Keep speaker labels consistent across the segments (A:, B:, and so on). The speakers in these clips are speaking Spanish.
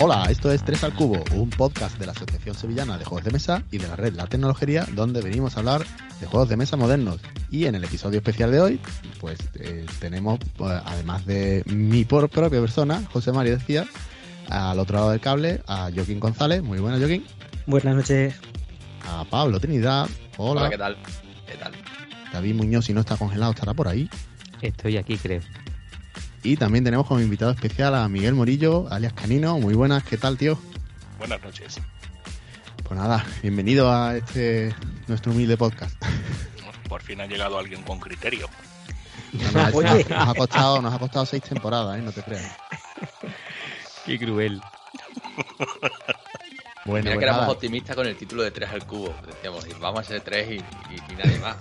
A: Hola, esto es Tres al Cubo, un podcast de la Asociación Sevillana de Juegos de Mesa y de la red La Tecnología, donde venimos a hablar de juegos de mesa modernos. Y en el episodio especial de hoy, pues eh, tenemos, pues, además de mi por propia persona, José María decía, al otro lado del cable, a Joaquín González. Muy buenas, Joaquín.
B: Buenas noches.
A: A Pablo Trinidad. Hola.
C: Hola, ¿qué tal? ¿Qué tal?
A: David Muñoz, si no está congelado, estará por ahí.
B: Estoy aquí, creo.
A: Y también tenemos como invitado especial a Miguel Morillo, alias Canino. Muy buenas, ¿qué tal, tío?
D: Buenas noches.
A: Pues nada, bienvenido a este nuestro humilde podcast.
D: Por fin ha llegado alguien con criterio.
A: No, no,
B: Oye.
A: nos, ha costado, nos ha costado seis temporadas, ¿eh? no te creas.
B: Qué cruel.
A: Bueno,
C: Mira
A: pues
C: que éramos optimistas con el título de 3 al cubo. Decíamos, vamos a ser 3 y, y- y nadie más.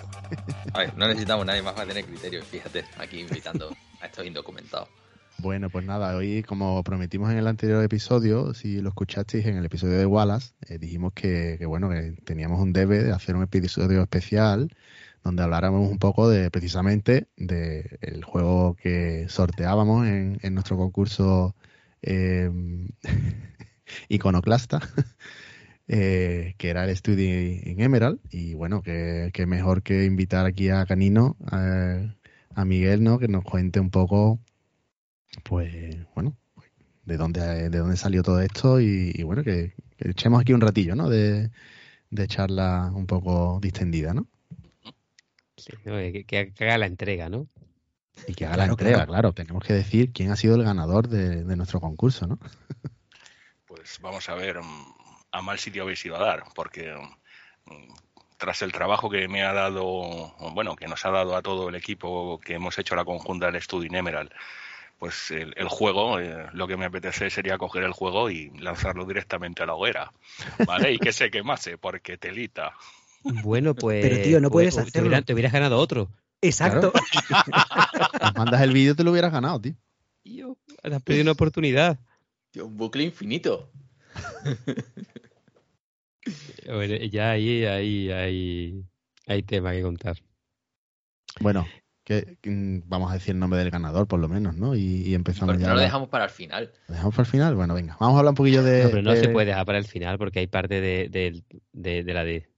C: A ver, no necesitamos nadie más para tener criterio. Fíjate, aquí invitando estos indocumentados.
A: bueno, pues nada, hoy como prometimos en el anterior episodio, si lo escuchasteis en el episodio de Wallace, eh, dijimos que, bueno, que teníamos un debe de hacer un episodio especial donde habláramos un poco de precisamente de el juego que sorteábamos en, en nuestro concurso eh, iconoclasta, eh, que era el Study en Emerald. Y bueno, que, que mejor que invitar aquí a Canino, eh, a Miguel, ¿no? Que nos cuente un poco, pues, bueno, de dónde, de dónde salió todo esto y, y bueno, que, que echemos aquí un ratillo, ¿no? De, de charla un poco distendida, ¿no?
B: Sí, no, que, haga la entrega, ¿no?
A: Y que haga la entrega,
B: claro.
A: claro. Tenemos que decir quién ha sido el ganador de, de nuestro concurso, ¿no?
D: Pues vamos a ver mm, a mal sitio habéis ido a dar, porque mm, tras el trabajo que me ha dado, bueno, que nos ha dado a todo el equipo que hemos hecho la conjunta del Studio in Emerald, pues el, el juego, eh, lo que me apetece sería coger el juego y lanzarlo directamente a la hoguera, ¿vale? Y que se quemase, porque telita.
B: Bueno, pues.
E: Pero, tío, no
B: pues,
E: puedes
B: te hubiera-
E: hacerlo.
B: te hubieras ganado otro.
E: Exacto.
A: Mandas el vídeo, te lo hubieras ganado, tío.
B: Tío, has perdido una oportunidad.
C: Tío, un bucle infinito.
B: Bueno, ya ahí, ahí, ahí, hay tema que contar.
A: Bueno, que mm, vamos a decir el nombre del ganador, por lo menos, ¿no? Y, y empezamos
C: Porque
A: ya.
C: no lo dejamos para el final.
A: ¿Lo dejamos para el final? Bueno, venga, vamos a hablar un poquillo de.
B: No, pero no
A: de-
B: se puede dejar para el final porque hay parte de, de, de, de la de.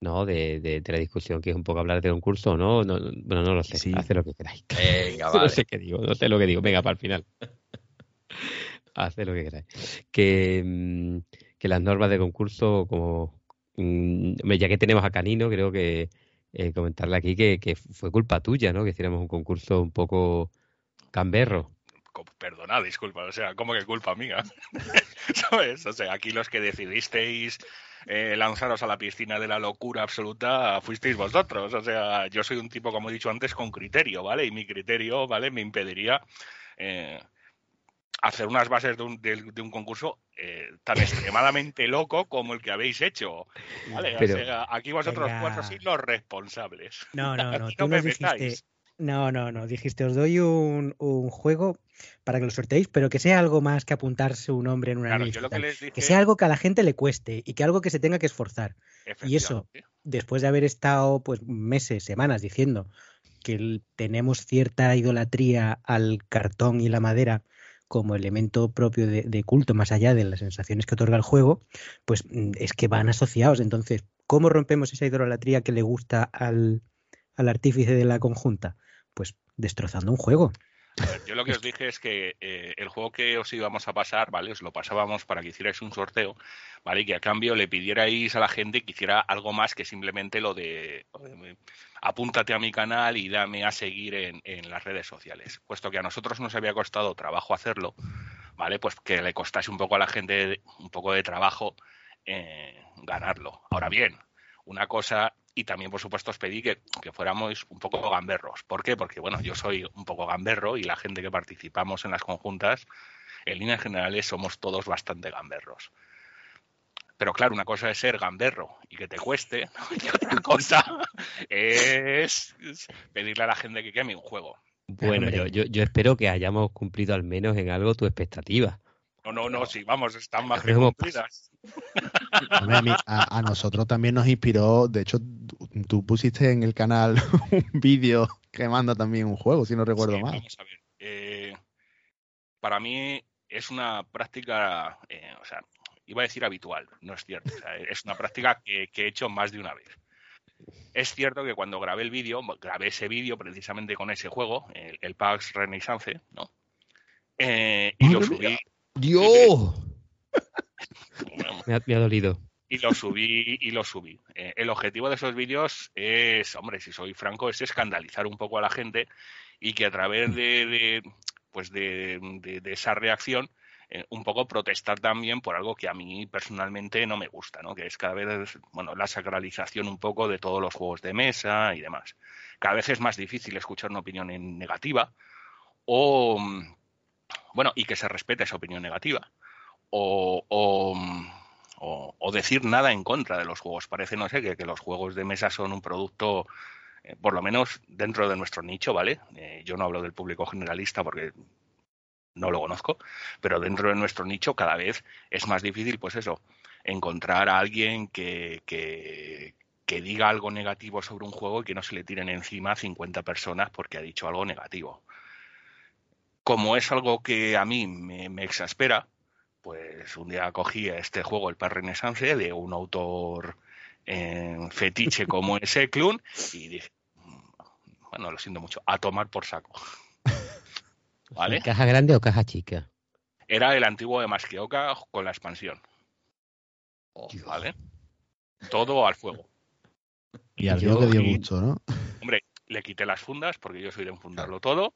B: No, de, de, de la discusión que es un poco hablar de concurso, ¿no? no no- bueno, no lo sé.
A: Sí.
B: Hace lo que queráis.
C: Venga,
B: No
C: vale.
B: sé qué digo, no sé lo que digo. Venga, para el final. Haced lo que queráis. Que, mm, que las normas de concurso, como mm, ya que tenemos a Canino, creo que eh, comentarle aquí que, fue culpa tuya, ¿no? Que hiciéramos un concurso un poco camberro.
D: Perdona, disculpa, o sea, ¿cómo que culpa mía? ¿Sabes? O sea, aquí los que decidisteis eh, lanzaros a la piscina de la locura absoluta fuisteis vosotros. O sea, yo soy un tipo, como he dicho antes, con criterio, ¿vale? Y mi criterio, ¿vale? Me impediría eh, hacer unas bases de un, de- de un concurso eh, tan extremadamente loco como el que habéis hecho. ¿Vale?
B: Pero-
D: o sea, aquí vosotros
E: Venga.
D: cuatro sois los responsables.
E: No, no, no. Tú
D: no
E: dijiste. No, no, no. Dijiste, os doy un, un juego para que lo sorteéis, pero que sea algo más que apuntarse un nombre en una
D: Claro,
E: lista.
D: yo lo
E: y
D: que
E: tal.
D: les dije...
E: Que sea algo que a la gente le cueste y que algo que se tenga que esforzar. Y eso, después de haber estado pues meses, semanas diciendo que tenemos cierta idolatría al cartón y la madera como elemento propio de, de culto, más allá de las sensaciones que otorga el juego, pues mm, es que van asociados. Entonces, ¿cómo rompemos esa idolatría que le gusta al, al artífice de la conjunta? Pues destrozando un juego.
D: Yo lo que os dije es que eh, el juego que os íbamos a pasar, ¿vale? Os lo pasábamos para que hicierais un sorteo, ¿vale? Y que a cambio le pidierais a la gente que hiciera algo más que simplemente lo de, de, apúntate a mi canal y dame a seguir en, en las redes sociales. Puesto que a nosotros nos había costado trabajo hacerlo, ¿vale? Pues que le costase un poco a la gente un poco de trabajo eh, ganarlo. Ahora bien, una cosa y también, por supuesto, os pedí que, que, fuéramos un poco gamberros. ¿Por qué? Porque, bueno, yo soy un poco gamberro y la gente que participamos en las conjuntas, en líneas generales, somos todos bastante gamberros. Pero claro, una cosa es ser gamberro y que te cueste, y otra cosa es pedirle a la gente que queme un juego.
B: Bueno, yo, yo, yo espero que hayamos cumplido al menos en algo tu expectativa.
D: No, no, no, sí, vamos, están más que cumplidas.
A: A, a, nosotros también nos inspiró, de hecho, tú pusiste en el canal un vídeo que manda también un juego, si no recuerdo mal.
D: Vamos a ver. Eh, para mí es una práctica, eh, o sea, iba a decir habitual, no es cierto. O sea, es una práctica que, que, he hecho más de una vez. Es cierto que cuando grabé el vídeo, grabé ese vídeo precisamente con ese juego, el, el PAX Renaissance, ¿no? Eh, y lo subí.
B: ¡Dios! me, ha, me, ha, dolido.
D: Y lo subí, y lo subí. Eh, el objetivo de esos vídeos es, hombre, si soy franco, es escandalizar un poco a la gente y que a través de, de pues de, de, de, esa reacción eh, un poco protestar también por algo que a mí personalmente no me gusta, ¿no? Que es cada vez, bueno, la sacralización un poco de todos los juegos de mesa y demás. Cada vez es más difícil escuchar una opinión negativa o, bueno, y que se respete esa opinión negativa. O, decir nada en contra de los juegos. Parece, no sé, que, los juegos de mesa son un producto, eh, por lo menos dentro de nuestro nicho, ¿vale? Eh, yo no hablo del público generalista porque no lo conozco, pero dentro de nuestro nicho cada vez es más difícil, pues eso, encontrar a alguien que, que, que diga algo negativo sobre un juego y que no se le tiren encima a 50 personas porque ha dicho algo negativo como es algo que a mí me, me exaspera, pues un día cogí este juego, el Par Renaissance, de un autor eh, fetiche como ese Clun, y dije, bueno, lo siento mucho, a tomar por saco.
B: ¿Vale? ¿Caja grande o caja chica?
D: Era el antiguo de Masqueoka con la expansión. ¿Vale? Todo al fuego.
A: Y al que dio mucho, ¿no?
D: Hombre, le quité las fundas porque yo soy de enfundarlo todo.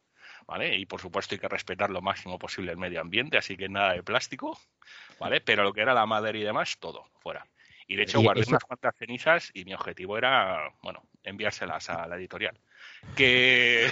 D: ¿Vale? Y por supuesto hay que respetar lo máximo posible el medio ambiente, así que nada de plástico, ¿vale? Pero lo que era la madera y demás, todo, fuera. Y de hecho guardé unas cuantas cenizas y mi objetivo era, bueno, enviárselas a la editorial. Que.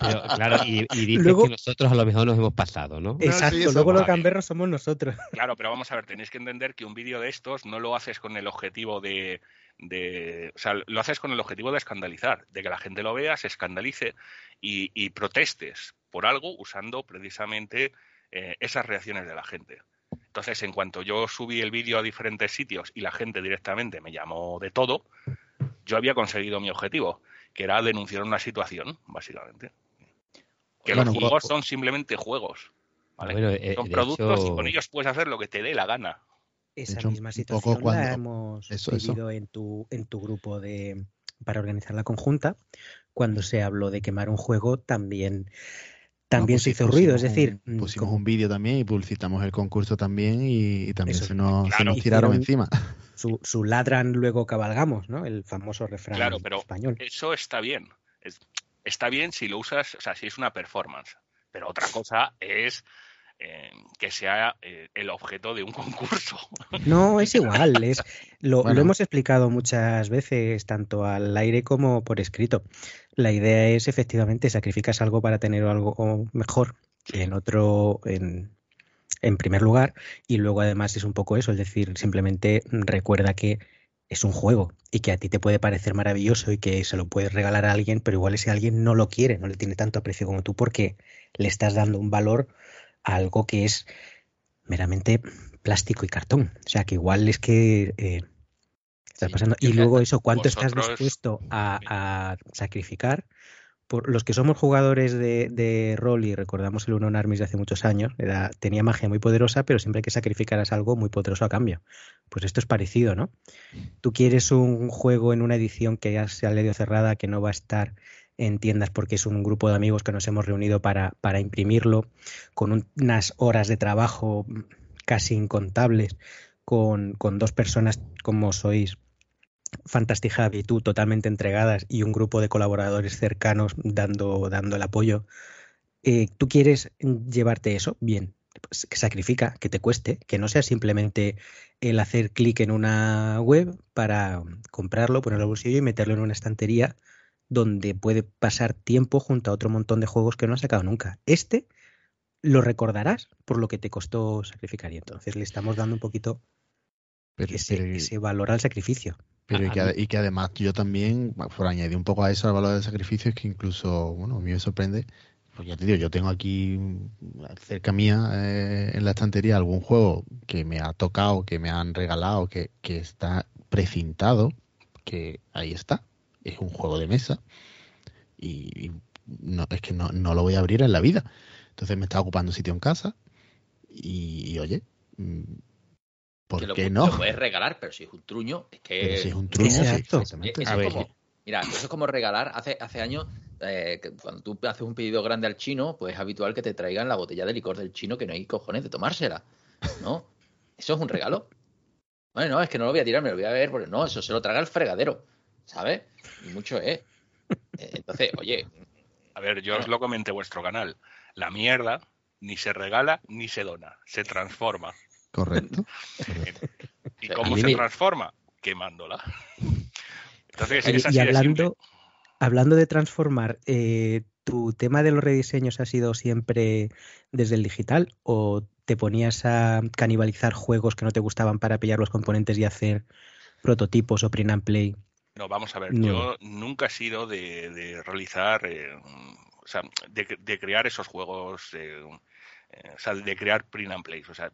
B: Pero, claro, y, y dices luego... que nosotros a lo mejor nos hemos pasado, ¿no?
E: Exacto, no, sí, luego los gamberros somos nosotros.
D: Claro, pero vamos a ver, tenéis que entender que un vídeo de estos no lo haces con el objetivo de, de, o sea, lo haces con el objetivo de escandalizar, de que la gente lo vea, se escandalice y, y protestes por algo usando precisamente eh, esas reacciones de la gente. Entonces, en cuanto yo subí el vídeo a diferentes sitios y la gente directamente me llamó de todo, yo había conseguido mi objetivo, que era denunciar una situación, básicamente. Que bueno, los juegos son simplemente juegos. ¿vale? Bueno, eh, son productos hecho... y con ellos puedes hacer lo que te dé la gana.
E: Esa hecho, misma situación cuando... la hemos eso, vivido eso. En, tu, en tu grupo de para organizar la conjunta. Cuando se habló de quemar un juego, también también no, pues se hizo ruido, es decir,
A: un, pusimos un vídeo también y publicitamos el concurso también y, y también Eso, se, nos, claro. se, nos, tiraron encima.
E: Su, su, ladran luego cabalgamos, ¿no? El famoso refrán
D: claro, pero
E: español.
D: Eso está bien. Es, está bien si lo usas, o sea, si es una performance. Pero otra cosa es eh, que sea eh, el objeto de un concurso.
E: No, es igual. Es, lo, bueno. lo, hemos explicado muchas veces, tanto al aire como por escrito. La idea es efectivamente sacrificas algo para tener algo mejor en otro, en, en primer lugar, y luego además es un poco eso, es decir, simplemente recuerda que es un juego y que a ti te puede parecer maravilloso y que se lo puedes regalar a alguien, pero igual ese alguien no lo quiere, no le tiene tanto aprecio como tú porque le estás dando un valor a algo que es meramente plástico y cartón. O sea, que igual es que eh, estás pasando. Y luego eso, ¿cuánto estás dispuesto a, a, sacrificar? Los que somos jugadores de, de rol y recordamos el Uno Armies de hace muchos años, tenía magia muy poderosa, pero siempre que sacrificar algo muy poderoso a cambio. Pues esto es parecido, ¿no? Tú quieres un juego en una edición que ya sea leído cerrada, que no va a estar en tiendas porque es un grupo de amigos que nos hemos reunido para, para imprimirlo, con un, unas horas de trabajo casi incontables, con, con dos personas como sois, Fantastic Hub y tú totalmente entregadas y un grupo de colaboradores cercanos dando, dando el apoyo. Eh, ¿Tú quieres llevarte eso? Bien, pues, sacrifica, que te cueste, que no sea simplemente el hacer clic en una web para comprarlo, ponerlo al bolsillo y meterlo en una estantería donde puede pasar tiempo junto a otro montón de juegos que no has sacado nunca. Este lo recordarás por lo que te costó sacrificar y entonces le estamos dando un poquito
A: Pero,
E: ese,
A: pero-
E: ese valor al sacrificio.
A: pero y, que, y además yo también, por añadir un poco a eso, al valor del sacrificio, es que incluso, bueno, a mí me sorprende, pues ya te digo, yo tengo aquí cerca mía eh, en la estantería algún juego que me ha tocado, que me han regalado, que, que está precintado, que ahí está, es un juego de mesa y, y no, es que no, no lo voy a abrir en la vida. Entonces me está ocupando sitio en casa y, y, oye, mm, ¿por
C: que lo,
A: qué no?
C: lo puedes regalar, pero si es un truño, es que.
A: Pero si es un truño, sí,
E: Exacto.
A: exactamente.
B: A
C: es
B: ver,
C: como, mira, eso es como regalar hace, hace años, eh, que cuando tú haces un pedido grande al chino, pues es habitual que te traigan la botella de licor del chino que no hay cojones de tomársela, ¿no? Eso es un regalo. Bueno, no, es que no lo voy a tirar, me lo voy a ver, porque no, eso se lo traga el fregadero, ¿sabes? Y mucho es. Eh, Entonces, oye,
D: A ver, yo os lo comenté en vuestro canal. La mierda ni se regala ni se dona, se transforma.
A: Correcto. correcto.
D: ¿Y cómo se
B: me-
D: transforma? Quemándola. Entonces, es así
E: y
D: de
E: hablando, hablando de transformar, eh, ¿tu tema de los rediseños ha sido siempre desde el digital o te ponías a canibalizar juegos que no te gustaban para pillar los componentes y hacer prototipos o print and play?
D: No, vamos a ver,
E: No.
D: yo nunca he sido de, de realizar, eh, o sea, de, de crear esos juegos, eh, eh, o sea, de crear print and plays. O sea,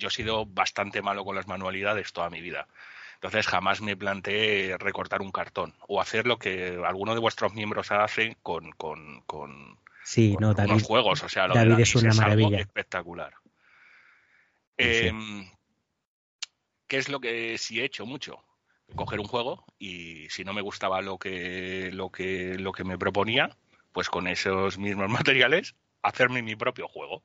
D: yo he sido bastante malo con las manualidades toda mi vida. Entonces jamás me planteé recortar un cartón o hacer lo que alguno de vuestros miembros hace con, con, con,
E: Sí,
D: con
E: no, David.
D: juegos. O sea, lo
E: David
D: de
E: es una
D: algo
E: maravilla.
D: espectacular.
E: Sí, sí.
D: Em, ¿Qué es lo que sí he hecho mucho? Coger un juego y si no me gustaba lo que, lo que, lo que me proponía, pues con esos mismos materiales, hacerme mi propio juego.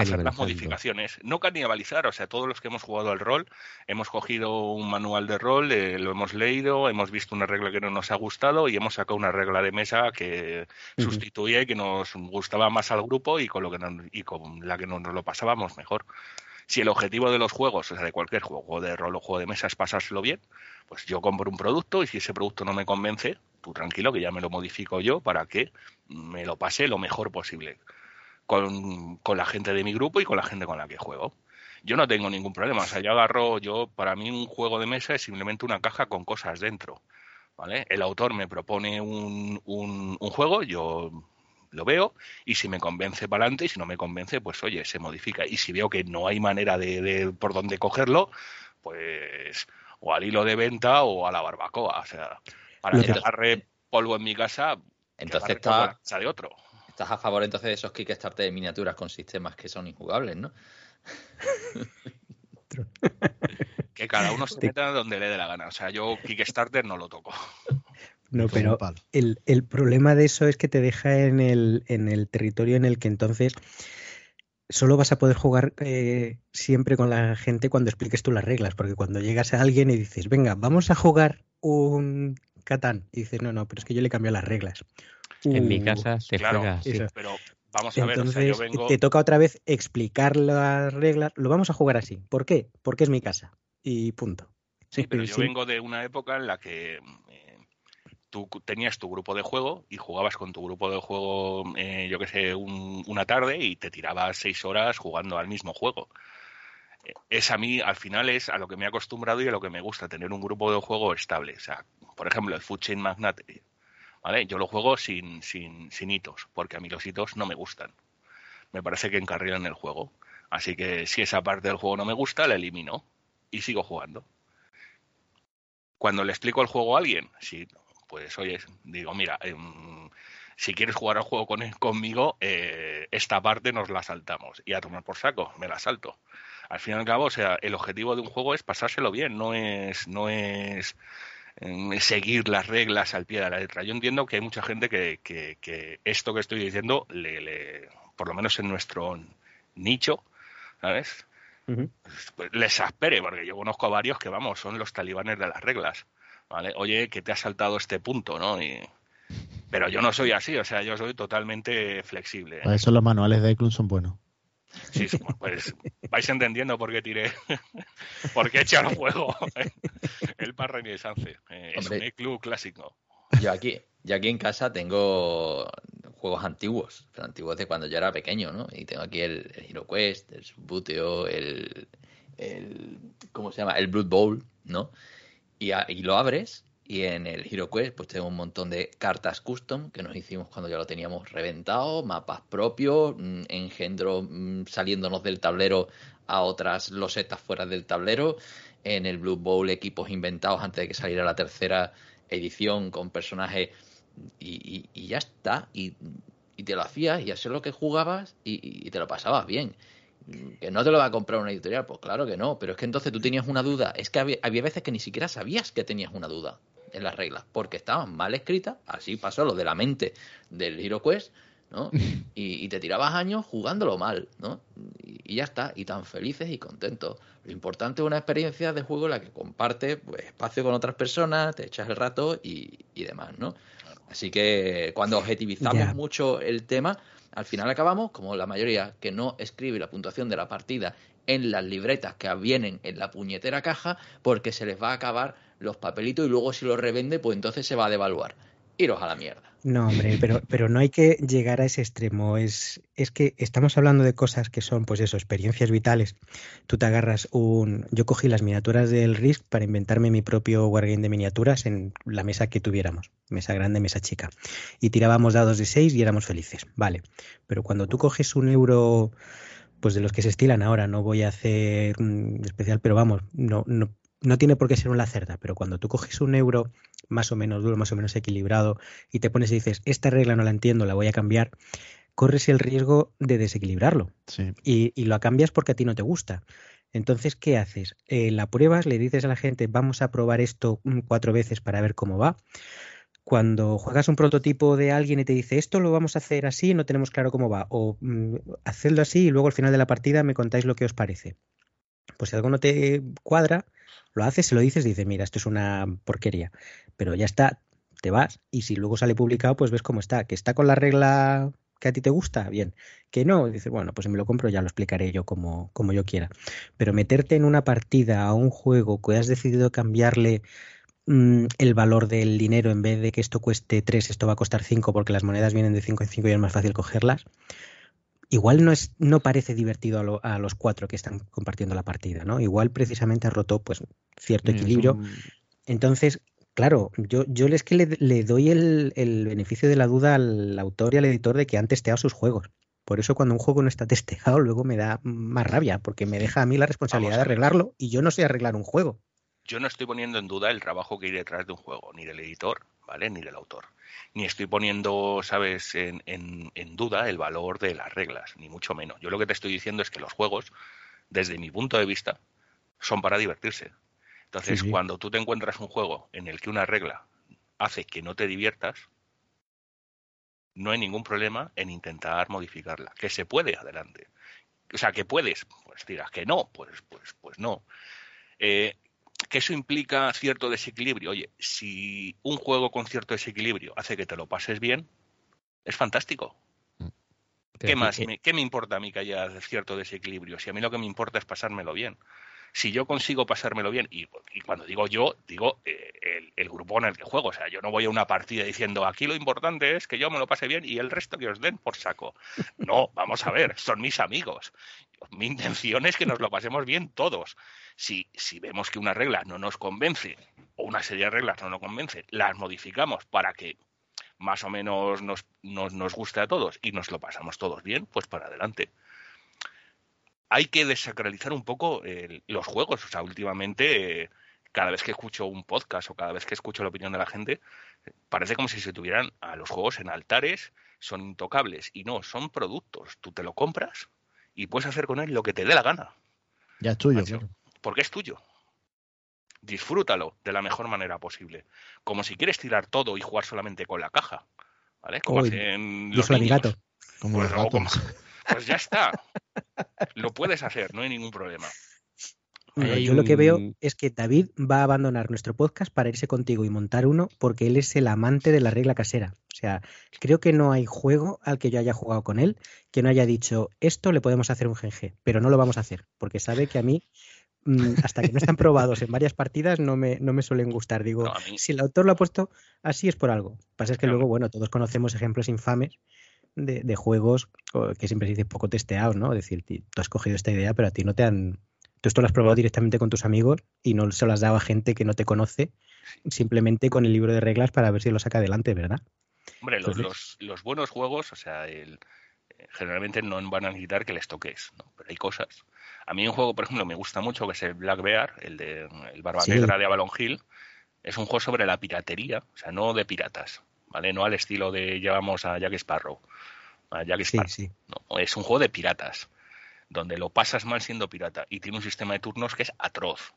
D: Hacer las modificaciones. No canibalizar, o sea, todos los que hemos jugado al rol, hemos cogido un manual de rol, eh, lo hemos leído, hemos visto una regla que no nos ha gustado y hemos sacado una regla de mesa que
E: Ujú.
D: sustituía y que nos gustaba más al grupo y con, lo que nos- y con la que nos lo pasábamos mejor. Si el objetivo de los juegos, o sea, de cualquier juego, juego de rol o juego de mesa es pasárselo bien, pues yo compro un producto y si ese producto no me convence, tú tranquilo que ya me lo modifico yo para que me lo pase lo mejor posible con, con la gente de mi grupo y con la gente con la que juego. Yo no tengo ningún problema, o sea, yo agarro, yo, para mí un juego de mesa es simplemente una caja con cosas dentro, ¿vale? El autor me propone un, un, un juego, yo lo veo y si me convence para adelante y si no me convence, pues oye, se modifica. Y si veo que no hay manera de, de por dónde cogerlo, pues o al hilo de venta o a la barbacoa. O sea, para que agarre polvo en mi casa,
C: entonces está,
D: casa de otro.
C: Estás a favor entonces de esos Kickstarter de miniaturas con sistemas que son injugables, ¿no?
D: Que cada uno se meta donde le dé la gana. O sea, yo Kickstarter no lo toco.
E: No, pero el, el problema de eso es que te deja en el, en el territorio en el que entonces solo vas a poder jugar eh, siempre con la gente cuando expliques tú las reglas, porque cuando llegas a alguien y dices, venga, vamos a jugar un Catán, y dices, no, no, pero es que yo le cambio las reglas.
B: En mi
E: Uh,
B: casa se
D: claro,
B: juega así.
E: eso.
D: Pero vamos a ver, o sea,
E: Entonces
D: yo vengo.
E: te toca otra vez explicar las reglas. Lo vamos a jugar así. ¿Por qué? Porque es mi casa. Y punto.
D: Sí, pero yo
E: Sí.
D: vengo de una época en la que eh, tú tenías tu grupo de juego y jugabas con tu grupo de juego, eh, yo qué sé, un- una tarde y te tirabas seis horas jugando al mismo juego. Eh, Es a mí, al final, es a lo que me he acostumbrado y a lo que me gusta, tener un grupo de juego estable. O sea, por ejemplo, el Food Chain Magnate, ¿vale? Yo lo juego sin, sin, sin hitos, porque a mí los hitos no me gustan. Me parece que encarrilan el juego. Así que si esa parte del juego no me gusta, la elimino y sigo jugando cuando le explico el juego a alguien, sí, pues oye, digo, mira, em, si quieres jugar al juego con, conmigo, eh, esta parte nos la saltamos. Y a tomar por saco, me la salto. Al fin y al cabo, o sea, el objetivo de un juego es pasárselo bien, no es, no es seguir las reglas al pie de la letra. Yo entiendo que hay mucha gente que, que- que esto que estoy diciendo, le, le- por lo menos en nuestro nicho, ¿sabes? Pues, les aspere, porque yo conozco a varios que, vamos, son los talibanes de las reglas, ¿vale? Oye, que te ha saltado este punto, ¿no? Y... Pero yo no soy así, o sea, yo soy totalmente flexible. ¿eh?
A: Para eso los manuales de Eklund son buenos.
D: Sí, pues vais entendiendo por qué tiré, por qué eché al juego el par Renaissance. Eh, es un club clásico.
C: Yo aquí, yo aquí en casa tengo juegos antiguos, pero antiguos de cuando yo era pequeño, ¿no? Y tengo aquí el, el Hero Quest, el Subbuteo, el, el. ¿Cómo se llama? El Blood Bowl, ¿no? Y, a- y lo abres y en el Hero Quest pues tengo un montón de cartas custom que nos hicimos cuando ya lo teníamos reventado, mapas propios, mm, engendros mm, saliéndonos del tablero a otras losetas fuera del tablero. En el Blue Bowl equipos inventados antes de que saliera la tercera edición con personajes y, y- ya está. Y, te lo hacías y es lo que jugabas y te lo pasabas bien. Que no te lo va a comprar una editorial, pues claro que no, pero es que entonces tú tenías una duda. Es que había, había veces que ni siquiera sabías que tenías una duda en las reglas, porque estaban mal escritas. Así pasó lo de la mente del Hero Quest, ¿no? Y, y te tirabas años jugándolo mal, ¿no? Y, y ya está, y tan felices y contentos. Lo importante es una experiencia de juego en la que compartes pues, espacio con otras personas, te echas el rato y, y demás, ¿no? Así que cuando objetivizamos mucho el tema, al final acabamos, como la mayoría que no escribe la puntuación de la partida en las libretas que vienen en la puñetera caja, porque se les va a acabar los papelitos y luego si los revende, pues entonces se va a devaluar. Iros a la mierda.
E: No, hombre, pero, pero no hay que llegar a ese extremo. Es, es que estamos hablando de cosas que son, pues eso, experiencias vitales. Tú te agarras un. Yo cogí las miniaturas del Risk para inventarme mi propio wargame de miniaturas en la mesa que tuviéramos, mesa grande, mesa chica. Y tirábamos dados de 6 y éramos felices. Vale. Pero cuando tú coges un euro, pues de los que se estilan ahora, no voy a hacer un especial, pero vamos, no, no, no tiene por qué ser un lacerda, pero cuando tú coges un euro más o menos duro, más o menos equilibrado, y te pones y dices, esta regla no la entiendo, la voy a cambiar, corres el riesgo de desequilibrarlo.
A: Sí.
E: Y, y lo cambias porque a ti no te gusta. Entonces, ¿qué haces? Eh, la pruebas, le dices a la gente, vamos a probar esto mm, cuatro veces para ver cómo va. Cuando juegas un prototipo de alguien y te dice, esto lo vamos a hacer así, no tenemos claro cómo va, o mm, hacedlo así y luego al final de la partida me contáis lo que os parece. Pues si algo no te cuadra, lo haces, se lo dices, dices, mira, esto es una porquería. Pero ya está, te vas y si luego sale publicado, pues ves cómo está. Que está con la regla que a ti te gusta, bien. Que no, dices, bueno, pues si me lo compro ya lo explicaré yo como, como yo quiera. Pero meterte en una partida a un juego que has decidido cambiarle mm, el valor del dinero en vez de que esto cueste 3, esto va a costar 5 porque las monedas vienen de 5 en 5 y es más fácil cogerlas. Igual no es, no parece divertido a, lo- a los cuatro que están compartiendo la partida, ¿no? Igual precisamente ha roto pues cierto
A: es
E: equilibrio. Entonces, claro, yo, yo es que le, le doy el, el beneficio de la duda al autor y al editor de que han testeado sus juegos. Por eso cuando un juego no está testeado, luego me da más rabia, porque me deja a mí la responsabilidad de arreglarlo y yo no sé arreglar un juego.
D: Yo no estoy poniendo en duda el trabajo que hay detrás de un juego, ni del editor, ¿vale? Ni del autor. Ni estoy poniendo, ¿sabes?, en, en- en duda el valor de las reglas, ni mucho menos. Yo lo que te estoy diciendo es que los juegos, desde mi punto de vista, son para divertirse. Entonces,
A: Sí, sí.
D: cuando tú te encuentras un juego en el que una regla hace que no te diviertas, no hay ningún problema en intentar modificarla. Que se puede, adelante. O sea, que puedes, pues dirás que no, pues, pues, pues no. Eh, que eso implica cierto desequilibrio. Oye, si un juego con cierto desequilibrio hace que te lo pases bien, es fantástico. ¿Qué
B: Pero
D: más?
B: que-
D: me- ¿Qué me importa a mí que haya cierto desequilibrio? Si a mí lo que me importa es pasármelo bien. Si yo consigo pasármelo bien, y, y cuando digo yo, digo eh, el, el grupo en el que juego. O sea, yo no voy a una partida diciendo aquí lo importante es que yo me lo pase bien y el resto que os den por saco. No, vamos a ver, son mis amigos. Mi intención es que nos lo pasemos bien todos. Si, si vemos que una regla no nos convence o una serie de reglas no nos convence, las modificamos para que más o menos nos, nos, nos guste a todos y nos lo pasamos todos bien, pues para adelante. Hay que desacralizar un poco eh, los juegos. O sea, últimamente, eh, cada vez que escucho un podcast o cada vez que escucho la opinión de la gente, eh, parece como si se tuvieran a los juegos en altares, son intocables. Y no, son productos. Tú te lo compras y puedes hacer con él lo que te dé la gana,
A: Ya es tuyo, claro.
D: porque es tuyo. Disfrútalo de la mejor manera posible. Como si quieres tirar todo y jugar solamente con la caja. ¿Vale? Como
E: Uy,
D: hacen los niños.
A: Como
D: Pues,
A: los
D: como- pues ya está. Lo puedes hacer, no hay ningún problema.
E: Bueno, yo lo que veo es que David va a abandonar nuestro podcast para irse contigo y montar uno porque él es el amante de la regla casera. O sea, creo que no hay juego al que yo haya jugado con él que no haya dicho esto le podemos hacer un GG, pero no lo vamos a hacer porque sabe que a mí mm, hasta que no están probados en varias partidas no me, no me suelen gustar. Digo,
D: No, a mí-
E: si el autor lo ha puesto así es por algo. Lo que pasa es que
D: Claro.
E: luego, bueno, todos conocemos ejemplos infames de, de juegos que siempre se dice poco testeados, ¿no? Es decir, tú has cogido esta idea, pero a ti no te han... Tú esto lo has probado directamente con tus amigos y no se lo has dado a gente que no te conoce simplemente con el libro de reglas para ver si lo saca adelante, ¿verdad?
D: Hombre, los,
E: Entonces-
D: los, los buenos juegos, o sea, el- eh, generalmente no van a necesitar que les toques, ¿no? Pero hay cosas. A mí un juego, por ejemplo, me gusta mucho, que es el Black Bear, el de el Barba
E: Sí.
D: Negra de Avalon Hill. Es un juego sobre la piratería, o sea, no de piratas, ¿vale? No al estilo de llevamos a Jack Sparrow. A Jack
E: Sí,
D: Sparrow.
E: sí.
D: No, es un juego de piratas, donde lo pasas mal siendo pirata y tiene un sistema de turnos que es atroz,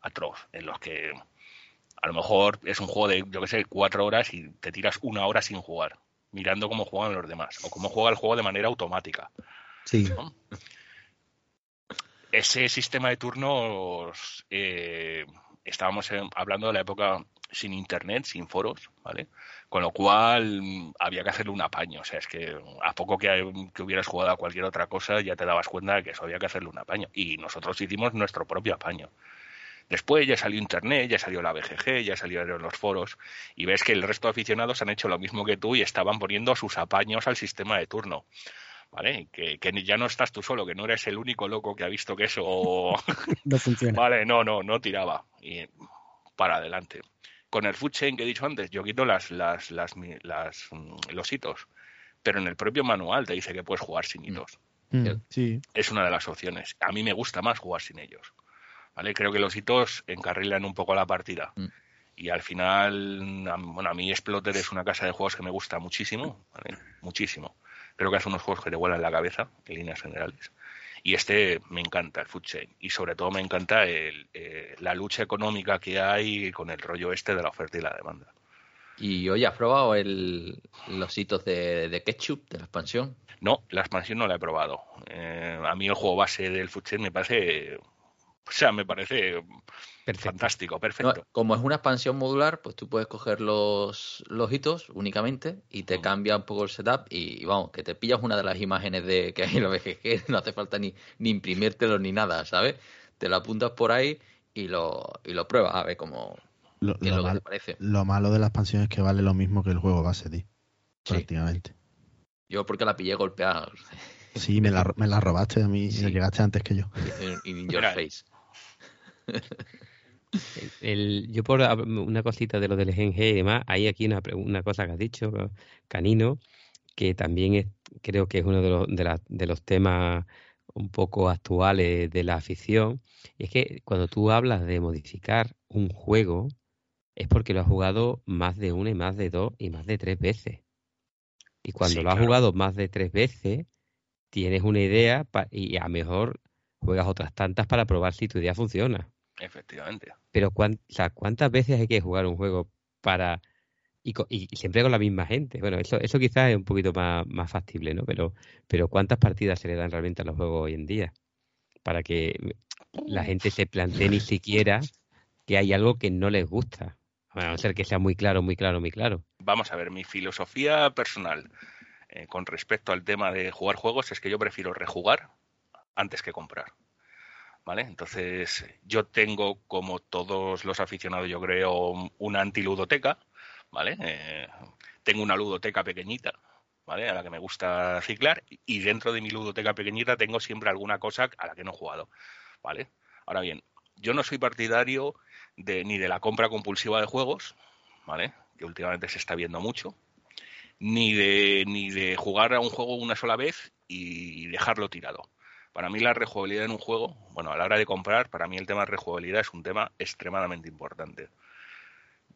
D: atroz, en los que a lo mejor es un juego de, yo qué sé, cuatro horas y te tiras una hora sin jugar, mirando cómo juegan los demás o cómo juega el juego de manera automática.
E: Sí.
D: ¿no? Ese sistema de turnos, eh, estábamos en- hablando de la época sin internet, sin foros, ¿vale? Con lo cual había que hacerle un apaño. O sea, es que a poco que, que hubieras jugado a cualquier otra cosa ya te dabas cuenta de que eso había que hacerle un apaño. Y nosotros hicimos nuestro propio apaño. Después ya salió Internet, ya salió la BGG, ya salieron los foros y ves que el resto de aficionados han hecho lo mismo que tú y estaban poniendo sus apaños al sistema de turno. ¿Vale? Que, que ya no estás tú solo, que no eres el único loco que ha visto que eso
E: No funciona.
D: Vale, no, no, no tiraba. Y para adelante. Con el food chain que he dicho antes, yo quito las, las, las, mi- las, mm, los hitos. Pero en el propio manual te dice que puedes jugar sin hitos.
A: Mm,
C: Cierto.
A: sí,
D: Es una de las opciones. A mí me gusta más jugar sin ellos. ¿Vale? Creo que los hitos encarrilan un poco la partida.
C: Mm.
D: Y al final, a- bueno, a mí Exploter es una casa de juegos que me gusta muchísimo. ¿vale? Muchísimo. Creo que hace unos juegos que te vuelan la cabeza, en líneas generales. Y este me encanta, el food chain. Y sobre todo me encanta el, eh, la lucha económica que hay con el rollo este de la oferta y la demanda.
C: Y oye, ¿has probado el, los hitos de, de ketchup de la expansión?
D: No, la expansión no la he probado. Eh, a mí el juego base del food chain me parece... O sea, me parece
B: Perfecto.
D: fantástico,
C: No,
D: perfecto.
C: como es una expansión modular, pues tú puedes coger los, los hitos únicamente y te
D: Mm.
C: cambia un poco el setup y, vamos, que te pillas una de las imágenes de que hay en la BGG, no hace falta ni, ni imprimírtelo ni nada, ¿sabes? Te lo apuntas por ahí y lo, y lo pruebas a ver cómo
A: lo, lo
C: lo que te
A: mal-
C: parece.
A: lo malo de la expansión es que vale lo mismo que el juego base, tío.
C: Sí.
A: Prácticamente.
C: Yo porque la pillé golpeada
A: Sí, me la, me la robaste a mí y
C: Sí.
A: llegaste antes que yo.
C: in, in your
D: Mira,
C: face.
B: El- yo por una cosita de lo del GNG y demás, hay aquí una, una cosa que has dicho, Canino, que también es, creo que es uno de los, de, la- de los temas un poco actuales de la afición, y es que cuando tú hablas de modificar un juego, es porque lo has jugado más de una y más de dos y más de tres veces. Y cuando
D: Sí,
B: lo has
D: claro.
B: jugado más de tres veces, tienes una idea y a lo mejor juegas otras tantas para probar si tu idea funciona.
D: Efectivamente.
B: Pero cuán- o sea, ¿cuántas veces hay que jugar un juego para... Y, co- y siempre con la misma gente? Bueno, eso, eso quizás es un poquito más, más factible, ¿no? Pero, pero ¿cuántas partidas se le dan realmente a los juegos hoy en día? Para que la gente se plantee ni siquiera que hay algo que no les gusta. A no ser que sea muy claro, muy claro, muy claro.
D: Vamos a ver, mi filosofía personal eh, con respecto al tema de jugar juegos es que yo prefiero rejugar antes que comprar. ¿Vale? Entonces, yo tengo, como todos los aficionados, yo creo, una antiludoteca, ¿vale? Eh, tengo una ludoteca pequeñita, ¿vale? A la que me gusta ciclar, y dentro de mi ludoteca pequeñita tengo siempre alguna cosa a la que no he jugado, ¿vale? Ahora bien, yo no soy partidario de, ni de la compra compulsiva de juegos, ¿vale? Que últimamente se está viendo mucho, ni de, ni de jugar a un juego una sola vez y dejarlo tirado. Para mí la rejugabilidad en un juego, bueno, a la hora de comprar, para mí el tema de rejugabilidad es un tema extremadamente importante.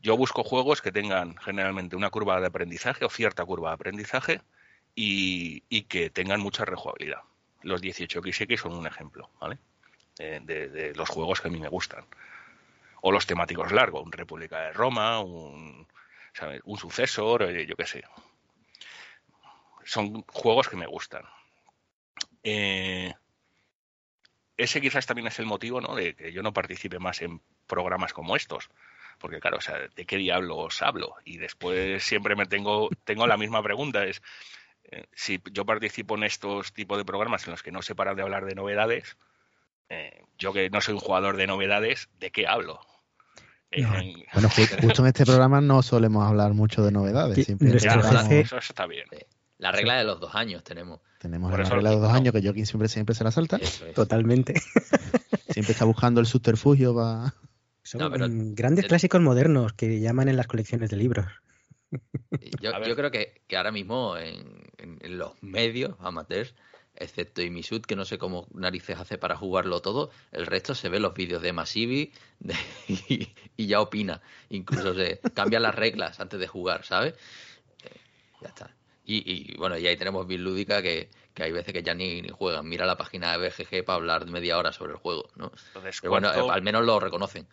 D: Yo busco juegos que tengan generalmente una curva de aprendizaje o cierta curva de aprendizaje y, que tengan mucha rejugabilidad. Los 18XX son un ejemplo, ¿vale? De, de- los juegos que a mí me gustan. O los temáticos largos, un República de Roma, un, un sucesor, eh, yo qué sé. Son juegos que me gustan. Eh, ese quizás también es el motivo ¿no? de que yo no participe más en programas como estos. Porque claro, o sea, ¿de qué diablos hablo? Y después siempre me tengo, tengo la misma pregunta, es eh, si yo participo en estos tipos de programas en los que no se para de hablar de novedades, eh, yo que no soy un jugador de novedades, ¿de qué hablo?
A: Eh, bueno, justo en este programa no solemos hablar mucho de novedades. Siempre
D: eso está bien.
C: La regla de los dos años tenemos.
A: Tenemos la regla de los dos años que Joaquín siempre, siempre se la salta.
E: Totalmente.
A: Siempre está buscando el subterfugio para...
E: Son grandes clásicos modernos que llaman en las colecciones de libros.
C: Yo, creo que, ahora mismo en, los medios amateurs, excepto Imisud, que no sé cómo narices hace para jugarlo todo, el resto se ve los vídeos de Masivi y, ya opina. Incluso se cambia las reglas antes de jugar, ¿sabes? Eh, ya está. Y, bueno, y ahí tenemos Lúdica que, que hay veces que ya ni, ni, juegan. Mira la página de BGG para hablar media hora sobre el juego, ¿no? Pero bueno, eh, al menos lo reconocen.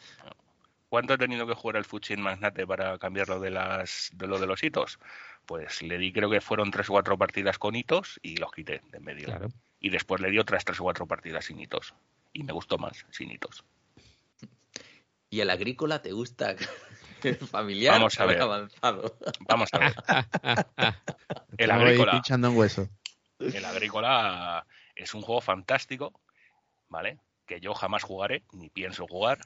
D: ¿Cuánto ha tenido que jugar el Fuchin Magnate para cambiarlo de las de lo de los hitos? Pues le di creo que fueron tres o cuatro partidas con hitos y los quité de en medio. Y después le di otras tres o cuatro partidas sin hitos. Y me gustó más sin hitos.
C: ¿Y el agrícola te gusta? Familiar
D: Vamos a ver.
C: avanzado.
D: Vamos a ver. el agrícola.
A: en hueso.
D: El agrícola es un juego fantástico, ¿vale? Que yo jamás jugaré, ni pienso jugar,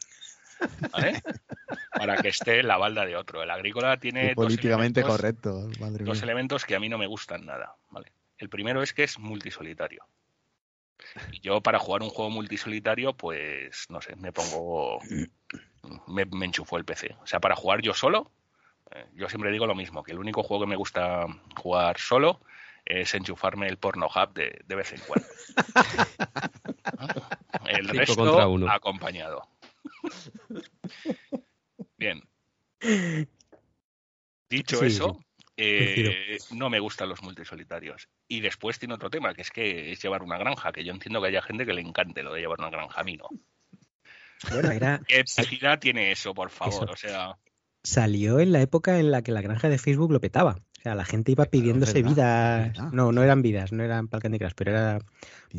D: ¿vale? Para que esté en la balda de otro. El agrícola tiene.
A: políticamente correcto,
D: Dos elementos que a mí no me gustan nada, ¿vale? El primero es que es multisolitario. Y yo para jugar un juego multisolitario, pues no sé, me pongo me, me enchufó el PC. O sea, para jugar yo solo, eh, yo siempre digo lo mismo, que el único juego que me gusta jugar solo es enchufarme el porno hub de, de vez en cuando. el resto acompañado. Bien. Dicho eso, eh, no me gustan los multisolitarios. Y después tiene otro tema, que es que es llevar una granja, que yo entiendo que haya gente que le encante lo de llevar una granja, a mí no.
E: Bueno, era...
D: ¿Qué tiene eso, por favor? O sea...
E: Salió en la época en la que la granja de Facebook lo petaba. O sea, la gente iba pidiéndose vidas. No, no eran vidas, no eran Candy pero era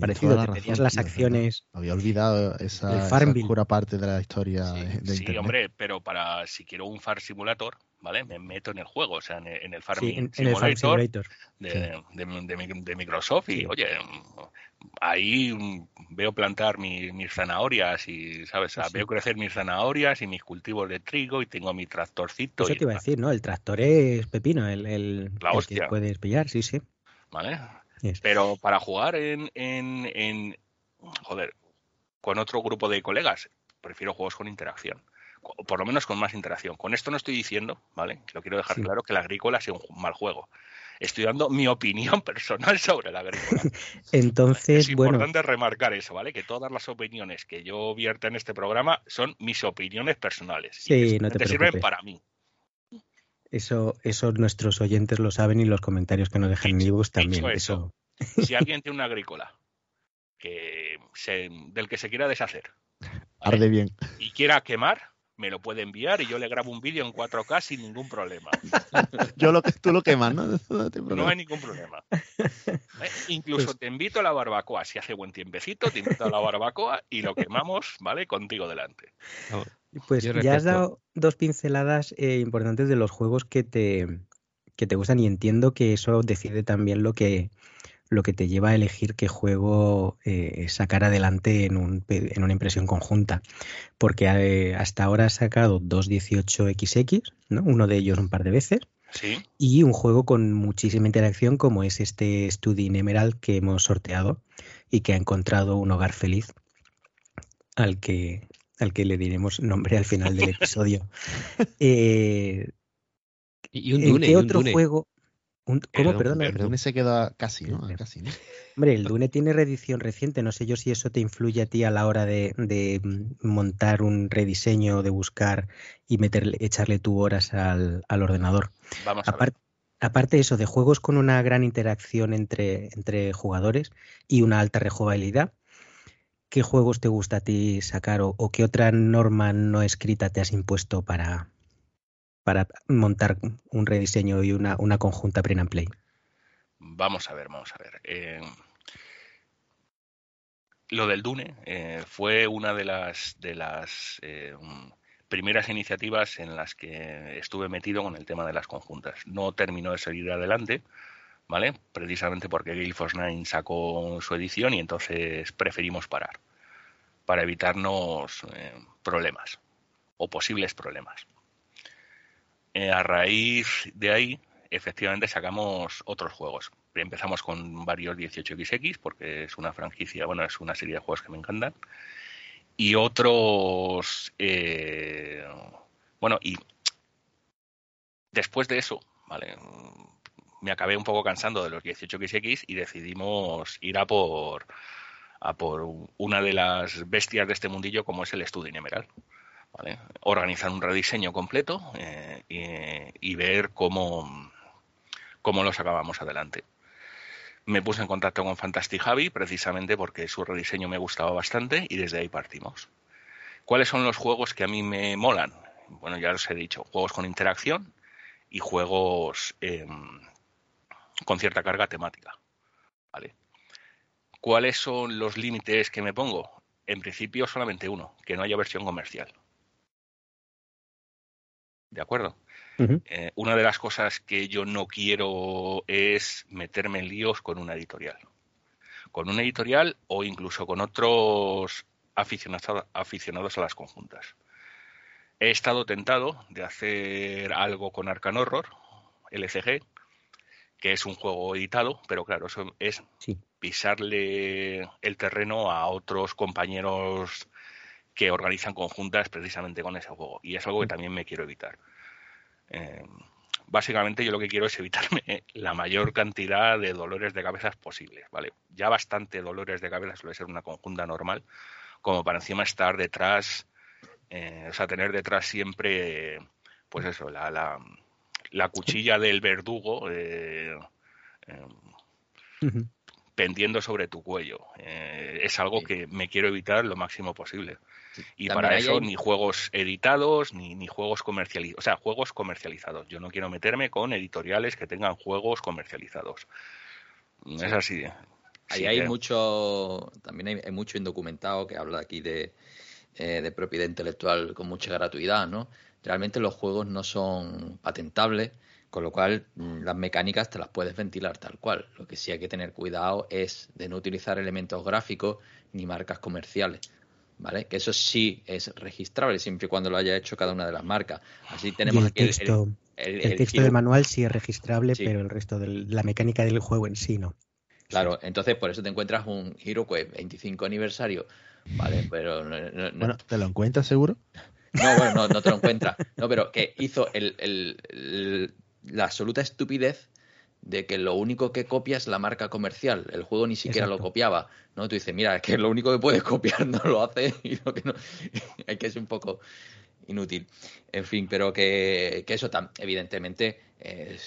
E: parecido. Te pedías las acciones.
A: Había olvidado esa, esa parte de la historia
D: sí,
A: de,
D: Sí, hombre, pero para si quiero un Far Simulator, ¿vale? Me meto en el juego, o sea, en el, Farming Simulator, De, Microsoft y, oye, ahí veo plantar mis zanahorias y, ¿sabes? veo crecer mis zanahorias y mis cultivos de trigo y tengo mi tractorcito.
E: Eso te iba a decir, ¿no? El tractor es pepino, el, el, que puedes pillar, sí, sí.
D: ¿Vale? Pero para jugar en, en, en, joder, con otro grupo de colegas, prefiero juegos con interacción por lo menos con más interacción. Con esto no estoy diciendo, ¿vale? Lo quiero dejar claro que la agrícola sea un mal juego. Estoy dando mi opinión personal sobre la agrícola.
E: Entonces,
D: es importante remarcar eso, ¿vale? Que todas las opiniones que yo vierta en este programa son mis opiniones personales.
E: Sí, no te,
D: sirven para mí.
E: Eso, eso nuestros oyentes lo saben y los comentarios que nos dejan en ebooks también. Eso.
D: Si alguien tiene una agrícola que del que se quiera deshacer
A: Arde bien.
D: y quiera quemar, me lo puede enviar y yo le grabo un vídeo en 4K sin ningún problema.
A: yo lo que tú lo quemas, ¿no?
D: No, hay ningún problema. ¿Eh? Incluso pues te invito a la barbacoa, si hace buen tiempecito, te invito a la barbacoa y lo quemamos, ¿vale? Contigo delante.
E: Pues ya has dado dos pinceladas eh, importantes de los juegos que te, que te gustan y entiendo que eso decide también lo que lo que te lleva a elegir qué juego eh, sacar adelante en, un, en, una impresión conjunta. Porque eh, hasta ahora has sacado dos 18XX, ¿no? uno de ellos un par de veces,
D: ¿Sí?
E: y un juego con muchísima interacción como es este Study in Emerald que hemos sorteado y que ha encontrado un hogar feliz al que, al que le diremos nombre al final del episodio. Eh,
B: y un Dune,
E: ¿Qué otro
B: Dune.
E: juego? ¿Cómo? Perdón.
A: El Dune se queda casi, ¿no? Casi, ¿no?
E: Hombre, el Dune tiene reedición reciente. No sé yo si eso te influye a ti a la hora de, de montar un rediseño, de buscar y meterle, echarle tu horas al, al ordenador.
D: Vamos a
E: Apar
D: ver.
E: Aparte de eso, de juegos con una gran interacción entre, entre jugadores y una alta rejugabilidad, ¿qué juegos te gusta a ti sacar o, o qué otra norma no escrita te has impuesto para, para montar un rediseño y una, una conjunta print and play?
D: Vamos a ver, vamos a ver. Eh, lo del Dune eh, fue una de las, de las eh, primeras iniciativas en las que estuve metido con el tema de las conjuntas. No terminó de seguir adelante, ¿vale? Precisamente porque Gale Force 9 sacó su edición y entonces preferimos parar para evitarnos problemas o posibles problemas. Eh, a raíz de ahí, efectivamente, sacamos otros juegos. Empezamos con varios 18XX porque es una franquicia, bueno, es una serie de juegos que me encantan. Y otros, eh, bueno, y después de eso, ¿vale? Me acabé un poco cansando de los 18XX y decidimos ir a por a por una de las bestias de este mundillo como es el Studio Emerald. Organizar un rediseño completo eh, y, ver cómo, cómo lo sacábamos adelante. Me puse en contacto con Fantastic Javi precisamente porque su rediseño me gustaba bastante y desde ahí partimos. ¿Cuáles son los juegos que a mí me molan? Bueno, ya os he dicho, juegos con interacción y juegos em, con cierta carga temática. ¿vale? ¿Cuáles son los límites que me pongo? En principio solamente uno, que no haya versión comercial. ¿De acuerdo? Eh, una de las cosas que yo no quiero es meterme en líos con una editorial. Con una editorial o incluso con otros aficionados a las conjuntas. He estado tentado de hacer algo con Arcan Horror, LCG, que es un juego editado, pero claro, eso es pisarle el terreno a otros compañeros que organizan conjuntas precisamente con ese juego. Y es algo que también me quiero evitar. Eh, básicamente yo lo que quiero es evitarme la mayor cantidad de dolores de cabeza posibles, ¿vale? Ya bastante dolores de cabeza suele ser una conjunta normal, como para encima estar detrás, eh, o sea, tener detrás siempre, pues eso, la, la, la cuchilla del verdugo eh, pendiendo sobre tu cuello. Eh, es algo que me quiero evitar lo máximo posible. Y para eso ni juegos editados ni, ni juegos comercializados. O sea, juegos comercializados. Yo no quiero meterme con editoriales que tengan juegos comercializados. Es así.
C: Ahí hay mucho, también hay, mucho indocumentado que habla aquí de, eh, de propiedad intelectual con mucha gratuidad, ¿no? Realmente los juegos no son patentables con lo cual, mm, las mecánicas te las puedes ventilar tal cual. Lo que sí hay que tener cuidado es de no utilizar elementos gráficos ni marcas comerciales. ¿Vale? Que eso sí es registrable siempre y cuando lo haya hecho cada una de las marcas. Así tenemos
E: el texto, el, texto del manual sí es registrable, pero el resto de la mecánica del juego en sí no.
C: Claro, entonces por eso te encuentras un HeroQuest 25 aniversario, ¿vale? Pero
A: Bueno, ¿te lo encuentras seguro?
C: No, bueno, no, te lo encuentras. No, pero que hizo el, la absoluta estupidez de que lo único que copia es la marca comercial. El juego ni siquiera lo copiaba. ¿no? Tú dices, mira, que lo único que puedes copiar no lo hace y lo que no. hay que ser un poco inútil. En fin, pero que, eso evidentemente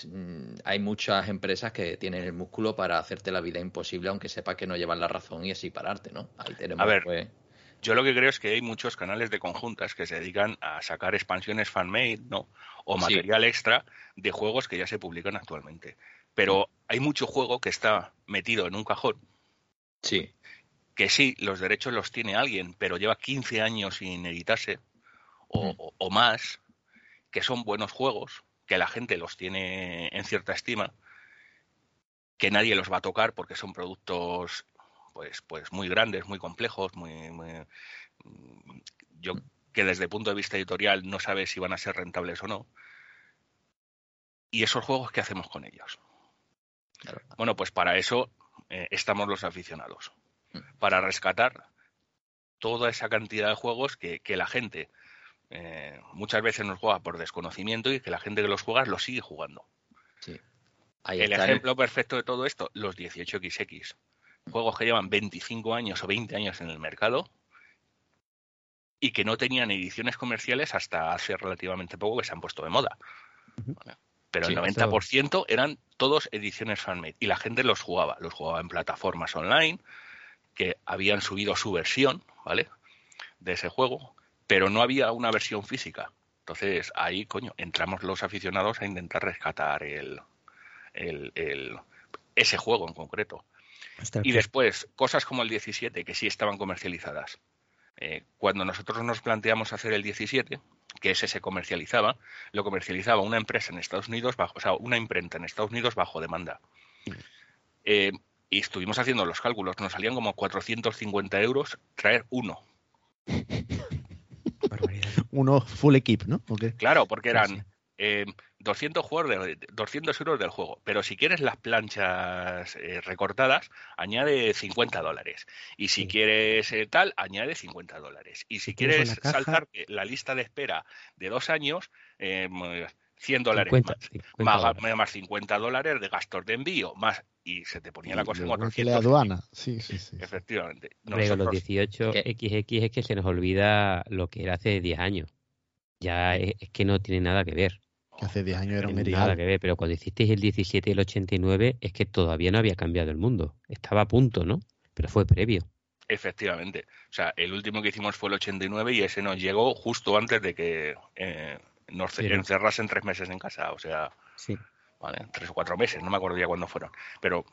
C: mm, hay muchas empresas que tienen el músculo para hacerte la vida imposible, aunque sepas que no llevan la razón y así pararte, ¿no?
D: Ahí tenemos, A ver, pues, yo lo que creo es que hay muchos canales de conjuntas que se dedican a sacar expansiones fan-made, ¿no? O material extra de juegos que ya se publican actualmente. Pero hay mucho juego que está metido en un cajón.
C: Sí.
D: Que sí, los derechos los tiene alguien, pero lleva 15 años sin editarse o, o más, que son buenos juegos, que la gente los tiene en cierta estima, que nadie los va a tocar porque son productos pues, pues muy grandes, muy complejos, muy, mm, yo que desde el punto de vista editorial no sabe si van a ser rentables o no. Y esos juegos, ¿qué hacemos con ellos? Bueno, pues para eso eh, estamos los aficionados, mm. para rescatar toda esa cantidad de juegos que, la gente eh, muchas veces nos juega por desconocimiento y que la gente que los juega los sigue jugando. el ejemplo perfecto de todo esto, los 18XX juegos que llevan 25 años o 20 años en el mercado y que no tenían ediciones comerciales hasta hace relativamente poco que se han puesto de moda. Pero el 90% eran todos ediciones fanmade y la gente los jugaba, los jugaba en plataformas online que habían subido su versión, ¿vale? De ese juego, pero no había una versión física. Entonces ahí, coño, entramos los aficionados a intentar rescatar el, el ese juego en concreto. Y después, cosas como el 17, que sí estaban comercializadas. Eh, cuando nosotros nos planteamos hacer el 17, que ese se comercializaba, lo comercializaba una empresa en Estados Unidos, bajo, o sea, una imprenta en Estados Unidos bajo demanda. Eh, y estuvimos haciendo los cálculos, nos salían como 450 euros traer uno.
E: barbaridad.
A: Uno full equip, ¿no?
D: Claro, porque eran. Eh, 200, juegos de, 200 euros del juego, pero si quieres las planchas eh, recortadas, añade 50 dólares. Y si
E: Sí.
D: quieres eh, tal, añade 50 dólares. Y si,
E: Si quieres caja-
D: saltarte la lista de espera de dos años, eh, 100 dólares
B: 50,
D: más.
B: 50
D: Más,
B: dólares.
D: más 50 dólares de gastos de envío, más y se te ponía la cosa en
A: Igual que la
D: 400.
A: aduana. Sí, sí, sí.
D: Efectivamente.
B: Hombre, con los
D: Nosotros-
B: 18
C: ¿Qué?
B: XX es que se nos olvida lo que era hace 10 años. Ya es, es que no tiene nada que ver.
A: Que hace 10 años era un
B: tiene nada
A: erial.
B: que ver, pero cuando hicisteis el 17 y el 89 es que todavía no había cambiado el mundo. Estaba a punto, ¿no? Pero fue previo.
D: Efectivamente. O sea, el último que hicimos fue el 89 y ese nos llegó justo antes de que eh, nos
B: Sí.
D: encerrasen tres meses en casa. O sea,
E: Sí.
D: ¿vale? tres o cuatro meses, no me acuerdo ya cuándo fueron. Pero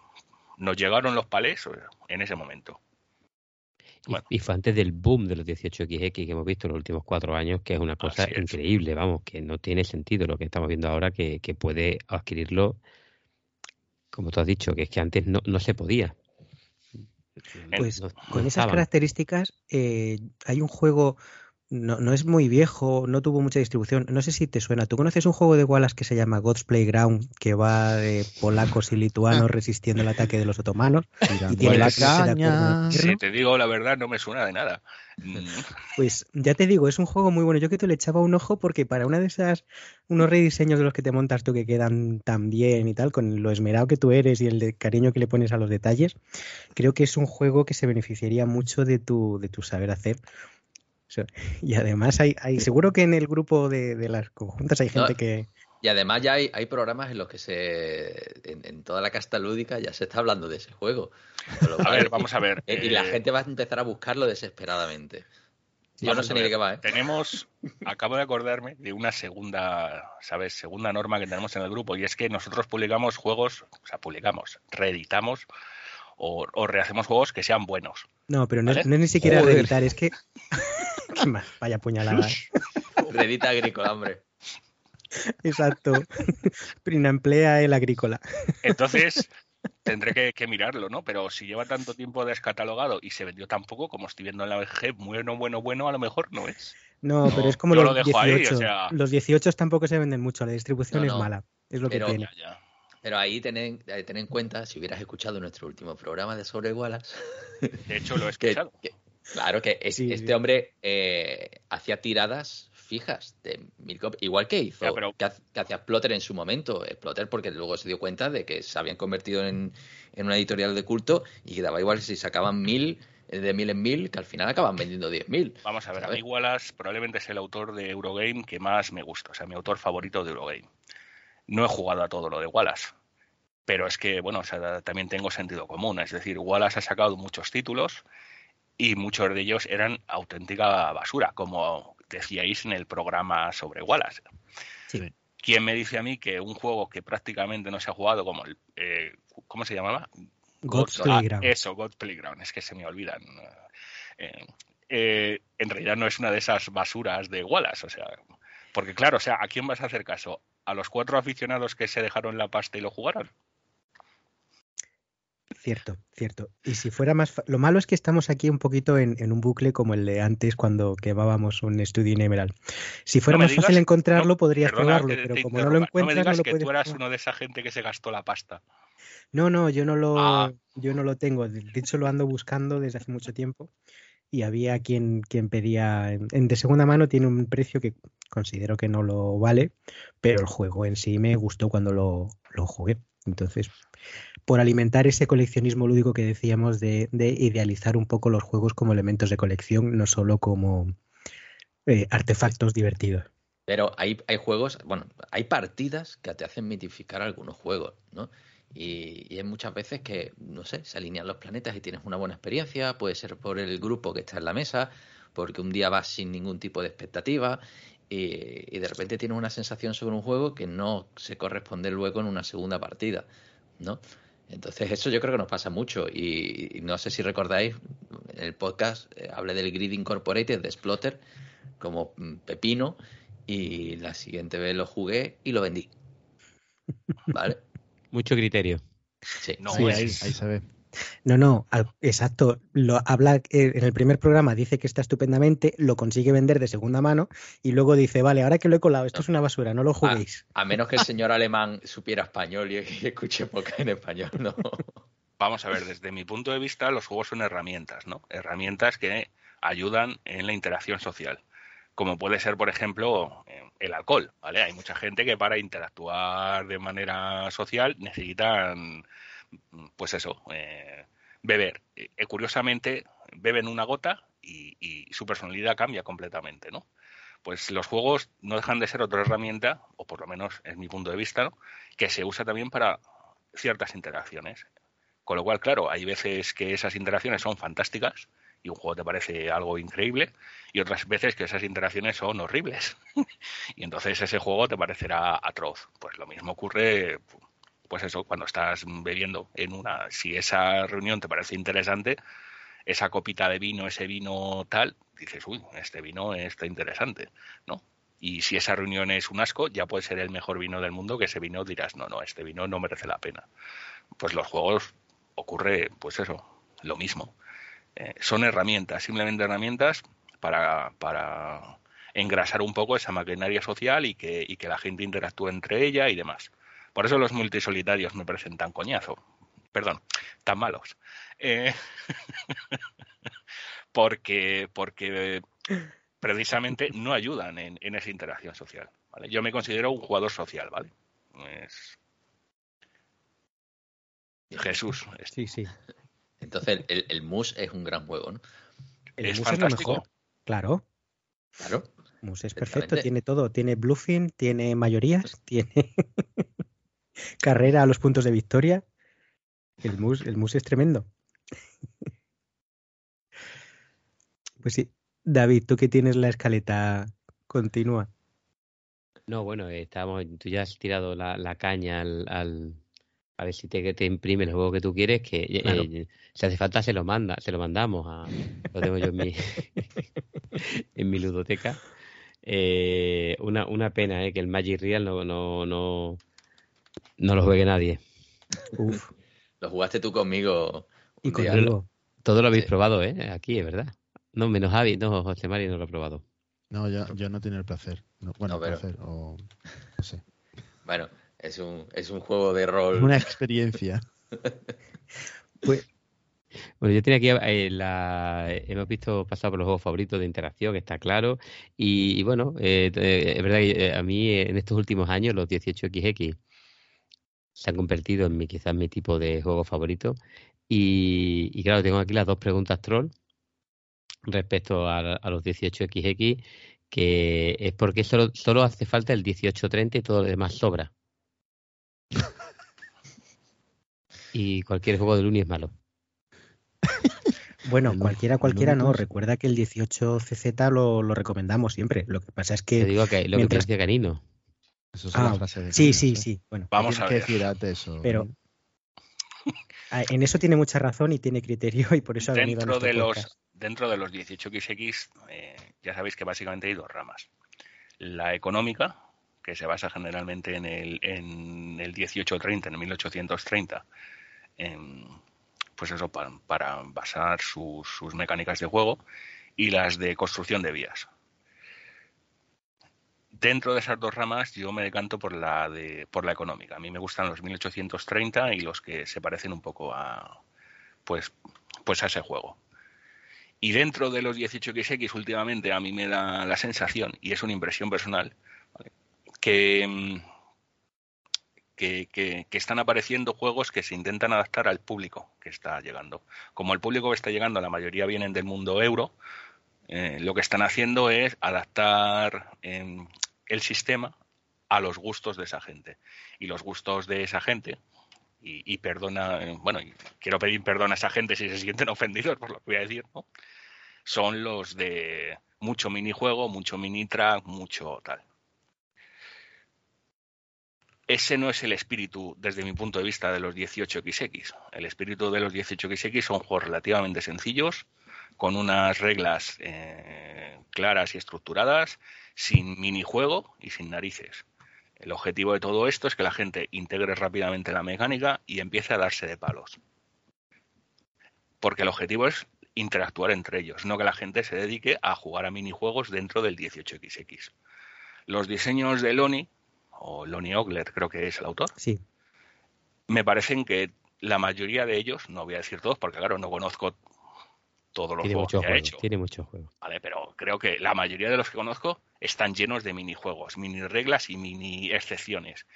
D: nos llegaron los palés en ese momento.
B: Y,
D: Bueno.
B: y fue antes del boom de los 18XX que hemos visto en los últimos cuatro años, que es una cosa
D: Así es.
B: increíble, vamos, que no tiene sentido lo que estamos viendo ahora, que, que puede adquirirlo, como tú has dicho, que es que antes no, no se podía.
E: Pues
B: No- no
E: con esas características, eh, hay un juego, no, no es muy viejo, no tuvo mucha distribución. No sé si te suena. ¿Tú conoces un juego de Wallace que se llama God's Playground, que va de polacos y lituanos resistiendo el ataque de los otomanos?
A: Tirando
E: tiene
A: la caña.
D: Si te digo la verdad, no me suena de nada. Mm,
E: Pues ya te digo, es un juego muy bueno. Yo que te le echaba un ojo porque para una de esas, unos rediseños de los que te montas tú que quedan tan bien y tal, con lo esmerado que tú eres y el de cariño que le pones a los detalles, creo que es un juego que se beneficiaría mucho de tu, de tu saber hacer. Y además hay, hay, seguro que en el grupo de, de las conjuntas hay gente
C: No,
E: que...
C: Y además ya hay, hay programas en los que se en, en toda la casta lúdica ya se está hablando de ese juego.
D: A
C: cual-
D: ver, vamos a ver.
C: y, y la
D: eh,
C: gente va a empezar a buscarlo desesperadamente. Yo no sé
D: a
C: ni de qué va, ¿eh?
D: Tenemos, acabo de acordarme de una segunda, ¿sabes? Segunda norma que tenemos en el grupo y es que nosotros publicamos juegos, o sea, publicamos, reeditamos o, o rehacemos juegos que sean buenos.
E: No, pero no, es,
D: ¿Vale?
E: no es ni siquiera
A: Joder.
E: reeditar, es que... Vaya puñalada. ¿eh?
C: Redita agrícola, hombre.
E: Exacto. Prina emplea el agrícola.
D: Entonces, tendré que, que mirarlo, ¿no? Pero si lleva tanto tiempo descatalogado y se vendió tan poco, como estoy viendo en la VG, bueno, bueno, bueno, a lo mejor no es.
E: No,
D: No,
E: pero es como
D: yo
E: los
D: lo dejo ahí, o
E: 18.
D: sea-
E: Los 18 tampoco se venden mucho, la distribución
C: No,
E: es
C: no.
E: mala. Es lo
C: Pero-
E: que tiene.
D: Ya, ya.
C: Pero ahí ten, eh, ten en cuenta, si hubieras escuchado nuestro último programa de Sobre Wallace,
D: De hecho, lo he
C: que,
D: escuchado.
C: que- claro que es-
E: Sí,
C: este
E: sí.
C: hombre eh, hacía tiradas fijas de mil copias, igual que hizo,
D: Ya, pero-
C: que, ha- que hacía Plotter en su momento, Plotter porque luego se dio cuenta de que se habían convertido en, en una editorial de culto y que daba igual si sacaban mil, eh, de mil en mil, que al final acaban vendiendo diez mil.
D: Vamos a ver, a mí Wallace probablemente es el autor de Eurogame que más me gusta, o sea, mi autor favorito de Eurogame. No he jugado a todo lo de Wallace, pero es que, bueno, o sea, también tengo sentido común, es decir, Wallace ha sacado muchos títulos y muchos de ellos eran auténtica basura, como decíais en el programa sobre Wallace.
E: Sí.
D: ¿Quién me dice a mí que un juego que prácticamente no se ha jugado como el... eh, ¿Cómo se llamaba?
E: God's
D: Ah,
E: Playground.
D: eso, God's Playground, es que se me olvidan. Eh, eh, en realidad no es una de esas basuras de Wallace, o sea, porque claro, o sea, ¿a quién vas a hacer caso? ¿A los cuatro aficionados que se dejaron la pasta y lo jugaron?
E: Cierto, cierto. Y si fuera más... fa- Lo malo es que estamos aquí un poquito en, en un bucle como el de antes cuando quemábamos un estudio en Emerald. Si fuera
D: No me
E: más
D: digas-
E: fácil encontrarlo,
D: no,
E: podrías
D: Perdona
E: probarlo, pero como no lo encuentras,
D: me
E: no,
D: digas
E: lo
D: que
E: puedes
D: tú eras
E: probar.
D: uno de esa gente que se gastó la pasta.
E: No, no, yo no lo,
D: Ah.
E: yo no lo tengo. De hecho, lo ando buscando desde hace mucho tiempo y había quien, quien pedía en, en de segunda mano tiene un precio que considero que no lo vale, pero el juego en sí me gustó cuando lo, lo jugué. Entonces, por alimentar ese coleccionismo lúdico que decíamos de, de idealizar un poco los juegos como elementos de colección, no solo como eh, artefactos divertidos.
C: Pero hay, hay juegos, bueno, hay partidas que te hacen mitificar algunos juegos, ¿no? Y, y hay muchas veces que, no sé, se alinean los planetas y tienes una buena experiencia, puede ser por el grupo que está en la mesa, porque un día vas sin ningún tipo de expectativa y, y de repente tienes una sensación sobre un juego que no se corresponde luego en una segunda partida, ¿no? Entonces, eso yo creo que nos pasa mucho. Y, no sé si recordáis, en el podcast eh, hablé del Grid Incorporated de Splotter como mm, pepino. Y la siguiente vez lo jugué y lo vendí. ¿Vale?
B: Mucho criterio.
C: Sí,
D: No,
A: Sí,
D: es-
A: ahí, ahí se ve.
E: No, no, al- exacto. Lo habla eh, en el primer programa, dice que está estupendamente, lo consigue vender de segunda mano y luego dice, vale, ahora que lo he colado, esto es una basura, no lo juguéis.
C: A menos que el señor alemán supiera español y, y escuche poca en español, no.
D: Vamos a ver, desde mi punto de vista, los juegos son herramientas, ¿no? Herramientas que ayudan en la interacción social. Como puede ser, por ejemplo, el alcohol, ¿vale? Hay mucha gente que para interactuar de manera social necesitan, pues eso, eh, beber. Eh, curiosamente, beben una gota y, y su personalidad cambia completamente, ¿no? Pues los juegos no dejan de ser otra herramienta, o por lo menos es mi punto de vista, ¿no? que se usa también para ciertas interacciones. Con lo cual, claro, hay veces que esas interacciones son fantásticas y un juego te parece algo increíble y otras veces que esas interacciones son horribles. y entonces ese juego te parecerá atroz. Pues lo mismo ocurre, pues eso, cuando estás bebiendo en una, si esa reunión te parece interesante, esa copita de vino, ese vino tal, dices, uy, este vino está interesante, ¿no? Y si esa reunión es un asco, ya puede ser el mejor vino del mundo, que ese vino dirás, no, no, este vino no merece la pena. Pues los juegos ocurre, pues eso, lo mismo. Eh, son herramientas, simplemente herramientas para, para engrasar un poco esa maquinaria social y que, y que la gente interactúe entre ella y demás. Por eso los multisolitarios me parecen tan coñazo. Perdón, tan malos. Eh, porque, porque precisamente no ayudan en, en esa interacción social. ¿vale? Yo me considero un jugador social, ¿vale? Es- Jesús, es-
E: Sí, sí.
C: Entonces, el, el Mus es un gran juego, ¿no?
E: El
D: Es
E: mus es lo mejor. Claro,
C: Claro.
E: mus es perfecto, tiene todo, tiene bluffing, tiene mayorías, tiene carrera a los puntos de victoria. El mus, el mus es tremendo. Pues sí, David, tú que tienes la escaleta continua.
B: No, bueno, eh, estábamos, tú ya has tirado la, la caña al, al- a ver si te, te imprime el juego que tú quieres, que eh,
E: Claro.
B: eh, si hace falta se lo manda, se lo mandamos a, lo tengo yo en mi, en mi ludoteca. Eh, una, una pena eh, que el Magic Real no, no, no, no lo juegue nadie.
E: Uf,
C: Lo jugaste tú conmigo.
E: y conmigo.
B: Todo lo habéis
C: Sí.
B: probado, ¿eh? Aquí, es verdad. No, menos Javi, no, José Mari no lo ha probado.
A: No, yo, yo no tengo el placer. No, bueno,
C: No, pero-
A: placer, o no sé.
C: Bueno, es un, es un juego de rol.
A: Una experiencia.
E: Pues,
B: Bueno, yo tenía aquí, eh, la, hemos visto pasar por los juegos favoritos de interacción, está claro. Y, y bueno, eh, eh, es verdad que eh, a mí en estos últimos años los 18XX se han convertido en mi, quizás mi tipo de juego favorito. Y, y claro, tengo aquí las dos preguntas troll respecto a, a los 18XX, que es porque solo, solo hace falta el 1830 y todo lo demás sobra. Y cualquier juego de Luni es malo.
E: bueno, cualquiera, cualquiera no.
A: Lunicus.
E: Recuerda que el 18CZ lo, lo recomendamos siempre. Lo que pasa es
B: Te
E: que.
B: digo que lo que te
E: mientras-
B: decía Canino.
A: Eso es
E: Ah,
A: la frase de
E: Sí, sí, sí. Bueno,
D: Vamos a
A: que
D: ver.
A: decir antes eso.
E: Pero- ah, en eso tiene mucha razón y tiene criterio y por eso ha venido a
D: dentro
E: nuestro
D: de los dentro de los 18xx eh, ya sabéis que básicamente hay dos ramas la económica que se basa generalmente en el en el 1830 en el 1830 en, pues eso para, para basar sus, sus mecánicas de juego y las de construcción de vías dentro de esas dos ramas yo me decanto por la de por la económica. A mí me gustan los 1830 y los que se parecen un poco a pues pues a ese juego. Y dentro de los 18XX últimamente a mí me da la sensación, y es una impresión personal, que, que- que están apareciendo juegos que se intentan adaptar al público que está llegando. Como el público que está llegando, la mayoría vienen del mundo euro, eh, lo que están haciendo es adaptar em, el sistema a los gustos de esa gente. Y los gustos de esa gente, y, perdona, eh, bueno, y quiero pedir perdón a esa gente si se sienten ofendidos por lo que voy a decir, ¿no? Son los de mucho minijuego, mucho mini track, mucho tal. ese no es el espíritu, desde mi punto de vista, de los 18XX. El espíritu de los 18XX son juegos relativamente sencillos, con unas reglas eh, claras y estructuradas, sin minijuego y sin narices. El objetivo de todo esto es que la gente integre rápidamente la mecánica y empiece a darse de palos. Porque el objetivo es interactuar entre ellos, no que la gente se dedique a jugar a minijuegos dentro del 18XX. Los diseños de Loni, o Lonnie Ogler creo que es el autor,
E: Sí.
D: me parecen que la mayoría de ellos, no voy a decir todos porque claro, no conozco todos los
B: Tiene
D: juegos que ha hecho,
B: Tiene muchos juegos.
D: ¿vale? Pero creo que la mayoría de los que conozco están llenos de minijuegos, mini reglas y mini excepciones.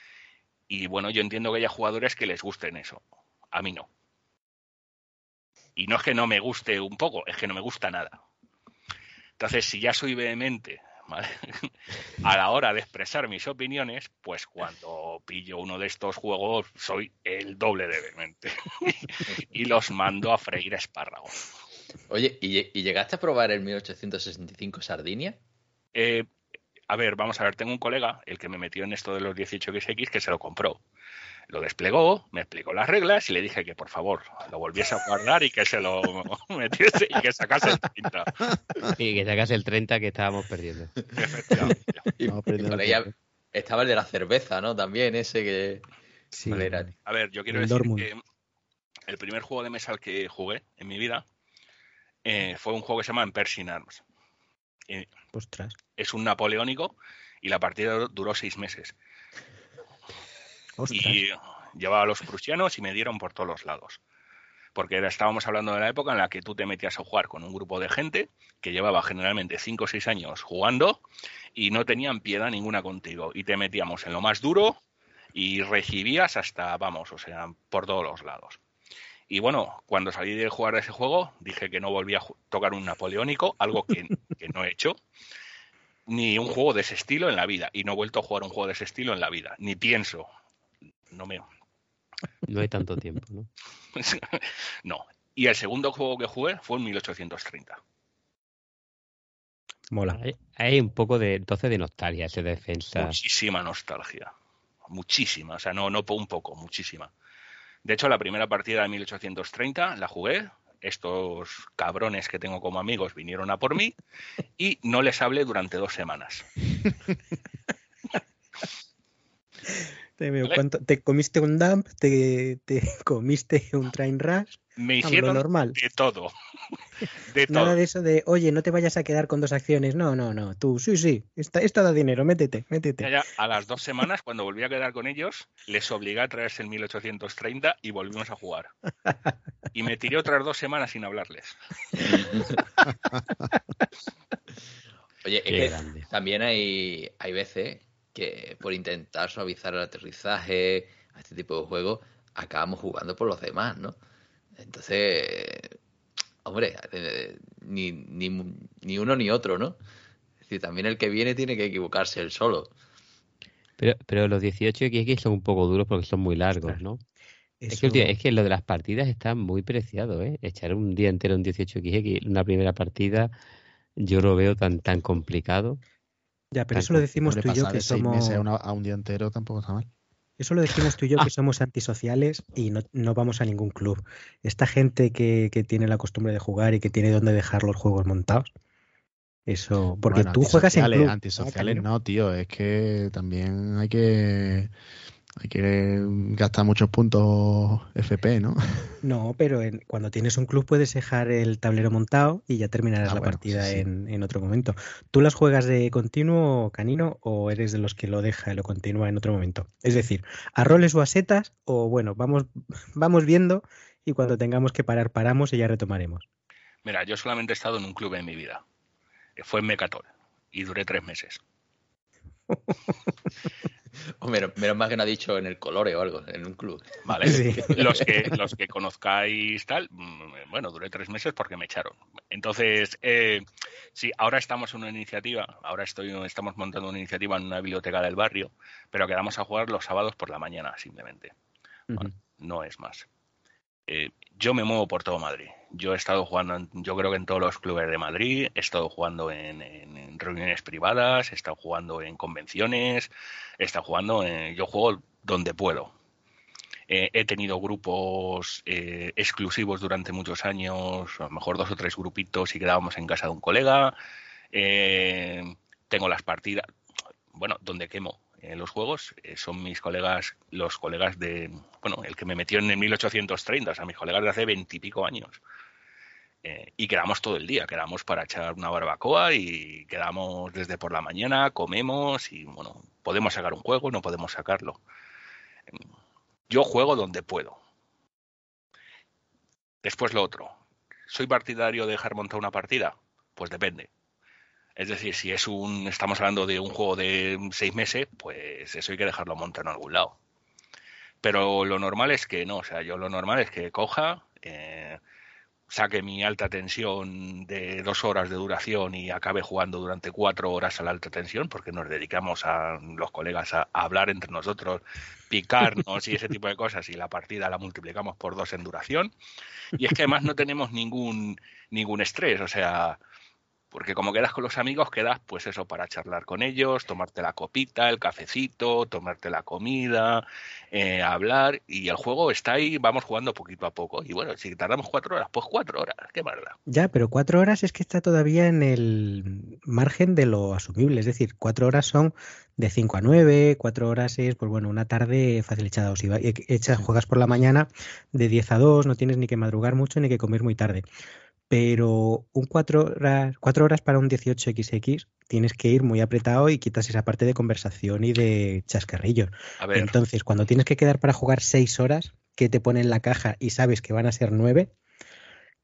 D: Y bueno, yo entiendo que haya jugadores que les gusten eso. A mí no. Y no es que no me guste un poco, es que no me gusta nada. Entonces, si ya soy vehemente ¿vale? a la hora de expresar mis opiniones, pues cuando pillo uno de estos juegos soy el doble de vehemente. y los mando a freír espárragos.
C: Oye, ¿y, lle- y llegaste a probar el 1865 Sardinia?
D: Eh, a ver, vamos a ver, tengo un colega, el que me metió en esto de los 18XX, que se lo compró. Lo desplegó, me explicó las reglas y le dije que por favor lo volviese a guardar y que se lo metiese y que sacase el 30.
B: Y que sacas el 30 que estábamos perdiendo.
D: Efectivamente.
C: Y, y por ahí estaba el de la cerveza, ¿no? También ese que...
E: Sí.
D: A ver, yo quiero
E: El
D: decir
E: Dortmund.
D: que el primer juego de mesa al que jugué en mi vida eh, fue un juego que se llama Pershing Arms. Eh,
E: Ostras.
D: es un napoleónico y la partida duró seis meses.
E: Ostras.
D: y llevaba a los prusianos y me dieron por todos los lados. Porque era- estábamos hablando de la época en la que tú te metías a jugar con un grupo de gente que llevaba generalmente 5 o 6 años jugando y no tenían piedad ninguna contigo. Y te metíamos en lo más duro y recibías hasta, vamos, o sea, por todos los lados. Y bueno, cuando salí de jugar ese juego, dije que no volvía a tocar un napoleónico, algo que, que no he hecho, ni un juego de ese estilo en la vida. Y no he vuelto a jugar un juego de ese estilo en la vida, ni pienso. No me,
B: No hay tanto tiempo, ¿no?
D: no. Y el segundo juego que jugué fue en 1830.
E: Mola.
B: Hay, hay un poco de entonces de nostalgia, ese defensa.
D: Muchísima nostalgia. Muchísima. O sea, no, no un poco, muchísima. De hecho, la primera partida de 1830 la jugué. Estos cabrones que tengo como amigos vinieron a por mí y no les hablé durante dos semanas.
E: Te, veo,
D: ¿Vale?
E: ¿cuánto- te comiste un dump, te, te comiste un train rush,
D: Me hicieron
E: normal.
D: de todo. De
E: Nada
D: todo.
E: de eso de, oye, no te vayas a quedar con dos acciones. No, no, no. Tú, sí, sí. Esta, esta da dinero, métete, métete.
D: Ya, ya, a las dos semanas, cuando volví a quedar con ellos, les obligué a traerse el 1830 y volvimos a jugar. Y me tiré otras dos semanas sin hablarles.
C: Oye, es que también hay, hay veces que por intentar suavizar el aterrizaje a este tipo de juegos, acabamos jugando por los demás, ¿no? Entonces, hombre, eh, ni, ni, ni uno ni otro, ¿no? Es decir, también el que viene tiene que equivocarse él solo.
B: Pero, pero los 18XX son un poco duros porque son muy largos, ¿no? Es que, es lo de las partidas está muy preciado, ¿eh? Echar un día entero en 18XX, una primera partida, yo lo veo tan tan complicado.
E: Ya, pero
B: tan
E: eso lo decimos tú y yo que somos.
A: meses a, una- a un día entero tampoco está mal.
E: Eso lo decimos tú y yo que somos antisociales y no, no vamos a ningún club. Esta gente que, que tiene la costumbre de jugar y que tiene donde dejar los juegos montados. Eso, porque
A: Bueno,
E: tú juegas en club. ¿no,
A: Antisociales no, tío. Es que también hay que hay que gastar muchos puntos FP, ¿no?
E: No, pero en- cuando tienes un club puedes dejar el tablero montado y ya terminarás
A: Ah,
E: la
A: bueno,
E: partida
A: sí, sí.
E: En, en otro momento. ¿Tú las juegas de continuo, Canino, o eres de los que lo deja y lo continúa en otro momento? Es decir, ¿a roles o a setas? O bueno, vamos, vamos viendo y cuando tengamos que parar, paramos y ya retomaremos.
D: Mira, yo solamente he estado en un club en mi vida. Fue en Mecatol. Y duré tres meses.
C: O menos, menos mal que no ha dicho en el colore o algo, en un club.
D: ¿Vale?
E: Sí.
D: Los que, los que conozcáis tal, mm, bueno, duré tres meses porque me echaron. Entonces, eh, sí, ahora estamos en una iniciativa, ahora estoy, estamos montando una iniciativa en una biblioteca del barrio, pero quedamos a jugar los sábados por la mañana, simplemente. No es más. eh, yo me muevo por todo Madrid. Yo he estado jugando, yo creo que en todos los clubes de Madrid, he estado jugando en reuniones privadas, he estado jugando en convenciones, he estado jugando, en- yo juego donde puedo. Eh, he tenido grupos eh, exclusivos durante muchos años, a lo mejor dos o tres grupitos y quedábamos en casa de un colega. Eh, tengo las partidas, bueno, donde quemo eh, los juegos eh, son mis colegas, los colegas de, bueno, el que me metió en el 1830, o sea, mis colegas de hace veintipico años. Eh, y quedamos todo el día, quedamos para echar una barbacoa y quedamos desde por la mañana, comemos y bueno, podemos sacar un juego, no podemos sacarlo. Yo juego donde puedo. Después lo otro. ¿Soy partidario de dejar montar una partida? Pues depende. Es decir, si es un, estamos hablando de un juego de seis meses, pues eso hay que dejarlo montar en algún lado. Pero lo normal es que no, o sea, yo lo normal es que coja, eh, saque mi alta tensión de dos horas de duración y acabe jugando durante cuatro horas a la alta tensión, porque nos dedicamos a los colegas a, a hablar entre nosotros, picarnos y ese tipo de cosas, y la partida la multiplicamos por dos en duración. Y es que además no tenemos ningún, ningún estrés, o sea, porque como quedas con los amigos, quedas pues eso para charlar con ellos, tomarte la copita, el cafecito, tomarte la comida, eh, hablar y el juego está ahí, vamos jugando poquito a poco. Y bueno, si tardamos cuatro horas, pues cuatro horas, qué da.
E: Ya, pero cuatro horas es que está todavía en el margen de lo asumible. Es decir, cuatro horas son de 5 a 9, cuatro horas es, pues bueno, una tarde fácil echada. O si e- echas, juegas por la mañana de 10 a 2, no tienes ni que madrugar mucho ni que comer muy tarde. Pero un cuatro horas, cuatro horas para un 18XX tienes que ir muy apretado y quitas esa parte de conversación y de chascarrillos.
D: A ver,
E: Entonces, cuando tienes que quedar para jugar seis horas, que te ponen en la caja y sabes que van a ser nueve,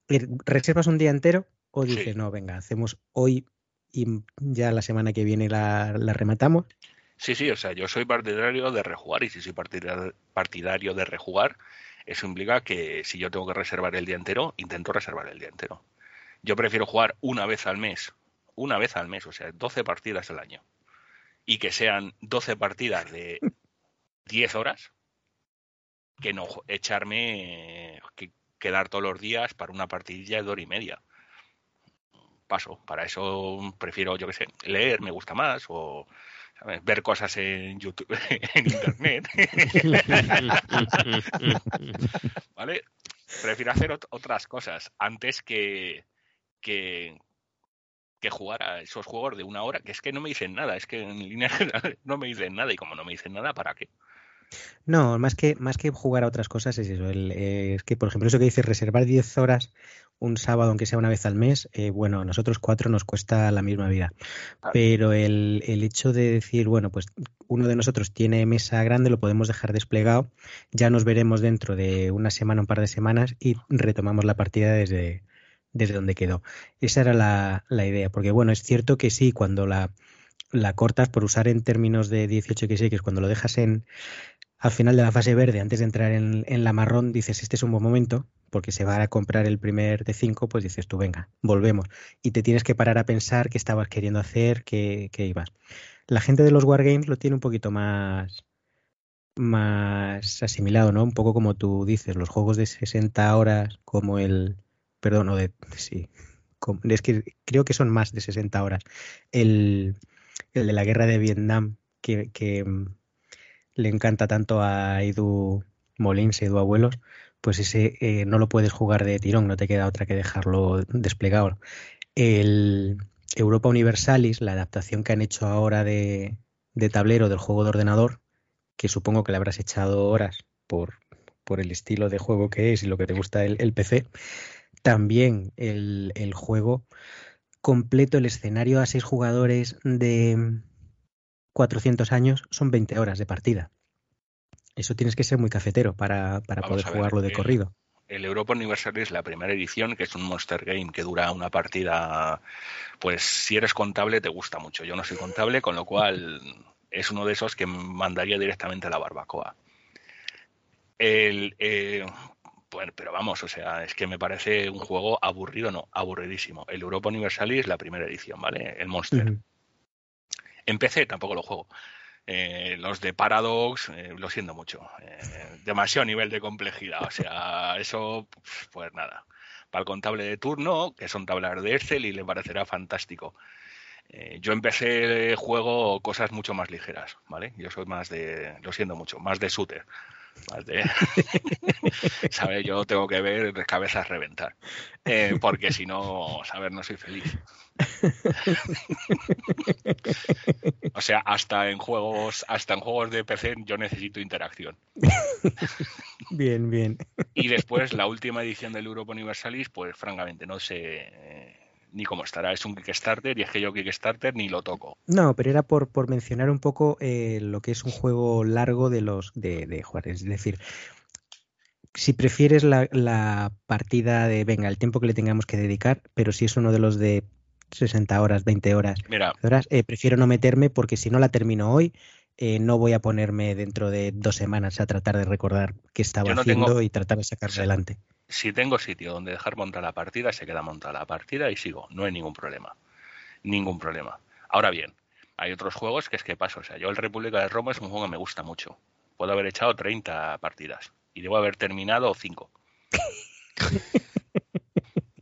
E: eh, ¿reservas un día entero o
D: Sí.
E: dices, no, venga, hacemos hoy y ya la semana que viene la, la rematamos?
D: sí, sí, o sea, yo soy partidario de rejugar y si soy partida- partidario de rejugar, eso implica que si yo tengo que reservar el día entero, intento reservar el día entero. Yo prefiero jugar una vez al mes, una vez al mes, o sea, 12 partidas al año. Y que sean 12 partidas de 10 horas, que no echarme, que quedar todos los días para una partidilla de hora y media. Paso, para eso prefiero, yo qué sé, leer, me gusta más, o ver cosas en YouTube, en Internet. ¿Vale? Prefiero hacer ot- otras cosas antes que, que, que jugar a esos juegos de una hora, que es que no me dicen nada, es que en línea no me dicen nada, y como no me dicen nada, ¿para qué?
E: No, más que, más que jugar a otras cosas es eso. el, eh, es que, por ejemplo, eso que dices, reservar 10 horas un sábado, aunque sea una vez al mes, eh, bueno, a nosotros cuatro nos cuesta la misma vida.
D: Claro.
E: Pero el, el hecho de decir, bueno, pues uno de nosotros tiene mesa grande, lo podemos dejar desplegado, ya nos veremos dentro de una semana, un par de semanas y retomamos la partida desde, desde donde quedó. Esa era la, la idea, porque bueno, es cierto que sí, cuando la, la cortas, por usar en términos de 18x, cuando lo dejas en al final de la fase verde, antes de entrar en, la marrón, dices, este es un buen momento, porque se va a comprar el primer de 5, pues dices tú, venga, volvemos. Y te tienes que parar a pensar qué estabas queriendo hacer, qué, qué ibas. La gente de los Wargames lo tiene un poquito más, más asimilado, ¿no? Un poco como tú dices, los juegos de 60 horas, como el, perdón, o de, sí, como- es que creo que son más de 60 horas. El, el de la guerra de Vietnam, que, que le encanta tanto a Edu Molins, Edu Abuelos, pues ese eh, no lo puedes jugar de tirón, no te queda otra que dejarlo desplegado. El Europa Universalis, la adaptación que han hecho ahora de, tablero del juego de ordenador, que supongo que le habrás echado horas por, por el estilo de juego que es y lo que te gusta el, PC, también el juego completo, el escenario a seis jugadores de 400 años son 20 horas de partida. Eso tienes que ser muy cafetero para, para poder
D: ver,
E: jugarlo de corrido.
D: El Europa Universal es la primera edición, que es un Monster Game que dura una partida. Pues si eres contable, te gusta mucho. Yo no soy contable, con lo cual es uno de esos que mandaría directamente a la barbacoa. El, eh, bueno, pero vamos, o sea, es que me parece un juego aburrido, no, aburridísimo. El Europa Universalis es la primera edición, ¿vale? El Monster. En PC tampoco lo juego. Eh, los de Paradox, eh, lo siento mucho. Eh, demasiado nivel de complejidad. O sea, eso, pues nada. Para el contable de turno, que son tablas de Excel, y le parecerá fantástico. Eh, yo empecé el juego cosas mucho más ligeras, ¿vale? Yo soy más de, lo siento mucho, más de shooter. Más de, ¿sabes? Yo tengo que ver cabezas reventar. Eh, porque si no, saber, no soy feliz. O sea, hasta en juegos, hasta en juegos de PC yo necesito interacción.
E: bien, bien.
D: Y después la última edición del Europa Universalis, pues francamente no sé eh, ni cómo estará. Es un Kickstarter y es que yo Kickstarter ni lo toco.
E: No, pero era por, por mencionar un poco eh, lo que es un juego largo de los de, de jugar. Es decir, si prefieres la, la, partida de, venga, el tiempo que le tengamos que dedicar, pero si es uno de los de 60 horas, 20 horas,
D: Mira,
E: horas eh, prefiero no meterme porque si no la termino hoy, eh, no voy a ponerme dentro de dos semanas a tratar de recordar qué estaba
D: no
E: haciendo
D: tengo...
E: y tratar de sacar
D: sí.
E: adelante.
D: Si tengo sitio donde dejar montar la partida, se queda montada la partida y sigo. No hay ningún problema. Ningún problema. Ahora bien, hay otros juegos que es que paso. O sea, yo el República de Roma es un juego que me gusta mucho. Puedo haber echado 30 partidas y debo haber terminado 5.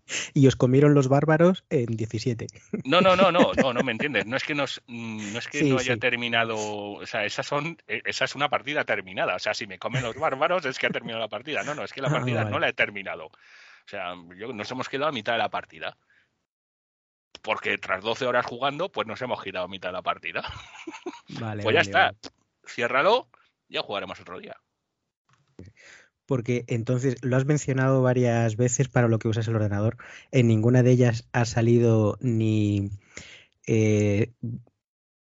E: y os comieron los bárbaros en 17.
D: No, no, no, no, no, no me entiendes. No es que, nos, no, es que sí, no haya sí. terminado, o sea, esas son, esa es una partida terminada. O sea, si me comen los bárbaros es que ha terminado la partida. No, no, es que la partida ah, vale. no la he terminado. O sea, yo, nos hemos quedado a mitad de la partida. Porque tras 12 horas jugando, pues nos hemos girado a mitad de la partida.
E: Vale,
D: pues ya
E: vale,
D: está.
E: vale.
D: Ciérralo, ya jugaremos otro día
E: porque entonces lo has mencionado varias veces para lo que usas el ordenador. En ninguna de ellas ha salido ni eh,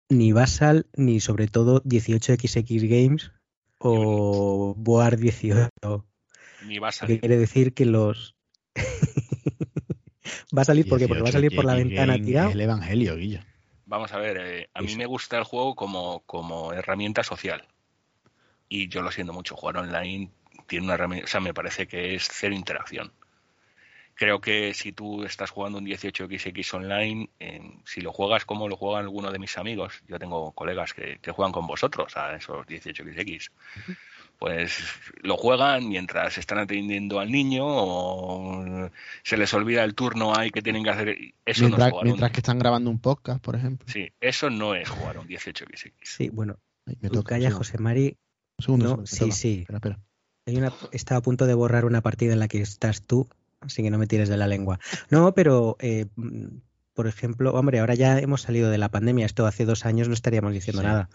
E: ni Basal ni sobre todo 18XX Games o Board 18.
D: Ni va a
E: salir. Quiere decir que los va a salir porque porque va a salir por la ventana tirado.
A: El Evangelio, Guillo.
D: Vamos a ver, eh, a mí me gusta el juego como, como herramienta social. Y yo lo siento mucho, jugar online tiene una herramienta, o sea, me parece que es cero interacción. Creo que si tú estás jugando un 18XX online, eh, si lo juegas como lo juegan algunos de mis amigos, yo tengo colegas que, que juegan con vosotros a esos 18XX, uh -huh. pues lo juegan mientras están atendiendo al niño o se les olvida el turno ahí que tienen que hacer. Eso
A: mientras,
D: no es jugar
A: mientras
D: un...
A: que están grabando un podcast, por ejemplo.
D: Sí, eso no es jugar un 18XX.
E: Sí, bueno,
A: me toca, sí.
E: José Mari.
A: Un segundo,
E: No,
A: un segundo,
E: sí, sí.
A: Espera, espera.
E: Hay una, estaba a punto de borrar una partida en la que estás tú, así que no me tires de la lengua. No, pero, eh, mm, por ejemplo, hombre, ahora ya hemos salido de la pandemia, esto hace dos años no estaríamos diciendo
A: Sí.
E: nada,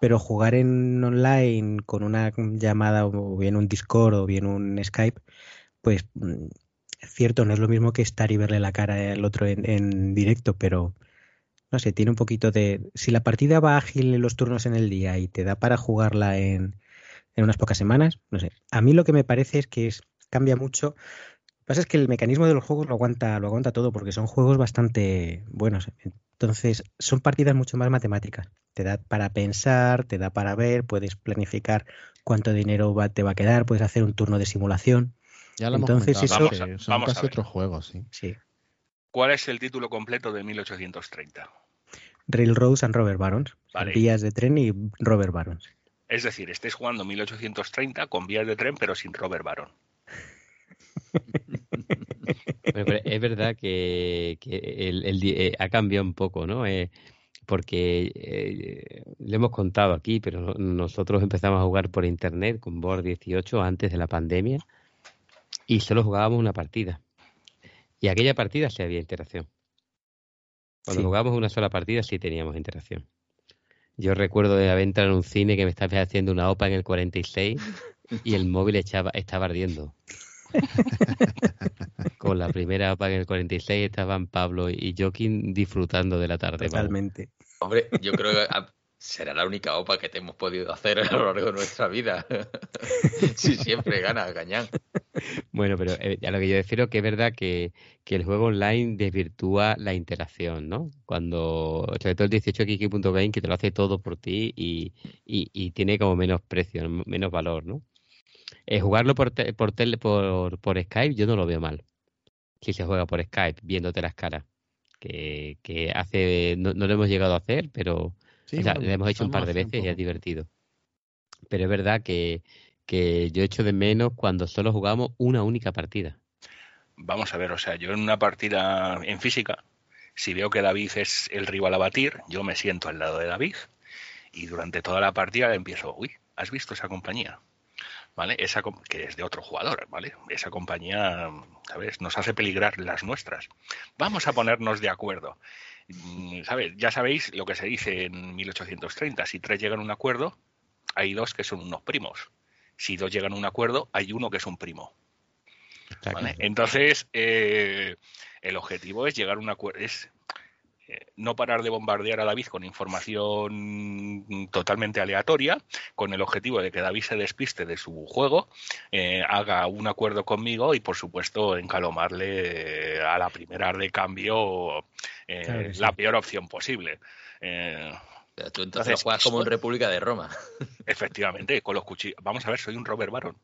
E: pero jugar en online con una llamada o bien un Discord o bien un Skype, pues mm, es cierto, no es lo mismo que estar y verle la cara al otro en, en directo, pero no sé, tiene un poquito de... Si la partida va ágil en los turnos en el día y te da para jugarla en, en unas pocas semanas, no sé. A mí lo que me parece es que es, cambia mucho. Lo que pasa es que el mecanismo de los juegos lo aguanta, lo aguanta todo porque son juegos bastante buenos. Entonces, son partidas mucho más matemáticas. Te da para pensar, te da para ver, puedes planificar cuánto dinero va, te va a quedar, puedes hacer un turno de simulación.
A: Ya lo hemos
E: Entonces,
A: comentado,
D: eso-
A: son
D: vamos a
A: casi
D: ver.
A: otros juegos, sí.
E: Sí.
D: ¿Cuál es el título completo de 1830?
E: Railroads and Robert Barons.
D: Vale.
E: Vías de tren y Robert Barons.
D: Es decir, estáis jugando 1830 con vías de tren, pero sin Robert Baron.
B: Pero es verdad que, que el, eh, ha cambiado un poco, ¿no? Eh, porque eh, le hemos contado aquí, pero no- nosotros empezamos a jugar por internet con Board 18 antes de la pandemia y solo jugábamos una partida. Y aquella partida sí había interacción. Cuando
E: Sí.
B: jugábamos una sola partida sí teníamos interacción. Yo recuerdo de haber entrado en un cine que me estaba haciendo una OPA en el 46 y el móvil echaba, estaba ardiendo. Con la primera OPA en el 46 estaban Pablo y Joaquín disfrutando de la tarde. vamos.
E: Totalmente.
C: Hombre, yo creo que será la única OPA que te hemos podido hacer a lo largo de nuestra vida. Si siempre gana Gañán.
B: Bueno, pero eh, a lo que yo refiero que es verdad que, que el juego online desvirtúa la interacción, ¿no? Cuando, sobre todo el 18xx.game, que te lo hace todo por ti y, y, y tiene como menos precio, menos valor, ¿no? Eh, jugarlo por, te- por, por, por Skype yo no lo veo mal. Si se juega por Skype, viéndote las caras. Que, que hace, no, no lo hemos llegado a hacer, pero, o sea, lo hemos hecho un par de veces y es divertido. Pero es verdad que, que yo echo de menos cuando solo jugamos una única partida.
D: Vamos a ver, o sea, yo en una partida en física, si veo que David es el rival a batir, yo me siento al lado de David y durante toda la partida empiezo, uy, ¿has visto esa compañía? ¿Vale? Esa que es de otro jugador, ¿vale? Esa compañía, ¿sabes? Nos hace peligrar las nuestras. Vamos a ponernos de acuerdo. Mm, ¿Sabes? Ya sabéis lo que se dice en 1830. Si tres llegan a un acuerdo, hay dos que son unos primos. Si dos llegan a un acuerdo, hay uno que es un primo. Entonces, eh, el objetivo es llegar a un acuerdo, es no parar de bombardear a David con información totalmente aleatoria, con el objetivo de que David se despiste de su juego, eh, haga un acuerdo conmigo y, por supuesto, encalomarle a la primera de cambio la peor opción posible.
C: tú entonces, juegas como en República de Roma.
D: Efectivamente, con los cuchillos. Vamos a ver, soy un Robert Baron.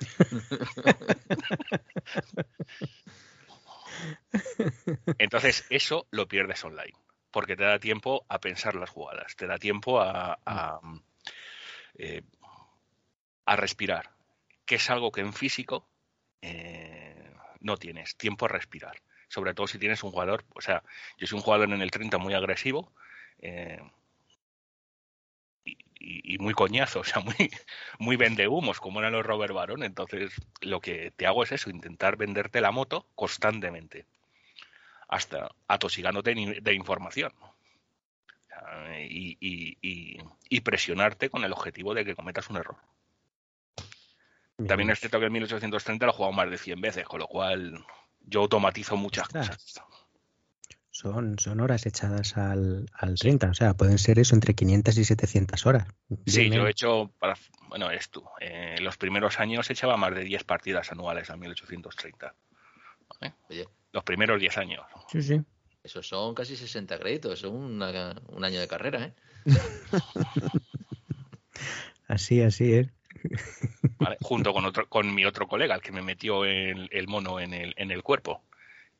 D: Entonces, eso lo pierdes online, porque te da tiempo a pensar las jugadas, te da tiempo a, a, eh, respirar, que es algo que en físico eh, no tienes, tiempo a respirar. Sobre todo si tienes un jugador, o sea, yo soy un jugador en el 30 muy agresivo, eh, y, muy coñazo, o sea, muy, muy vendehumos, como eran los Robert Baron. Entonces, lo que te hago es eso, intentar venderte la moto constantemente, hasta atosigándote de información. y, presionarte con el objetivo de que cometas un error. También es cierto que en 1830 lo he jugado más de 100 veces, con lo cual yo automatizo muchas cosas.
E: Son, son horas echadas al, al 30, o sea, pueden ser eso entre 500 y 700 horas.
D: Sí, yo he hecho, para, bueno, esto, eh, los primeros años echaba más de 10 partidas anuales a 1830. Los primeros 10 años.
E: Sí, sí.
C: Eso son casi 60 créditos, eso es un año de carrera, ¿eh?
E: así, así es.
D: junto con otro, con mi otro colega, el que me metió el, el mono en el, en el cuerpo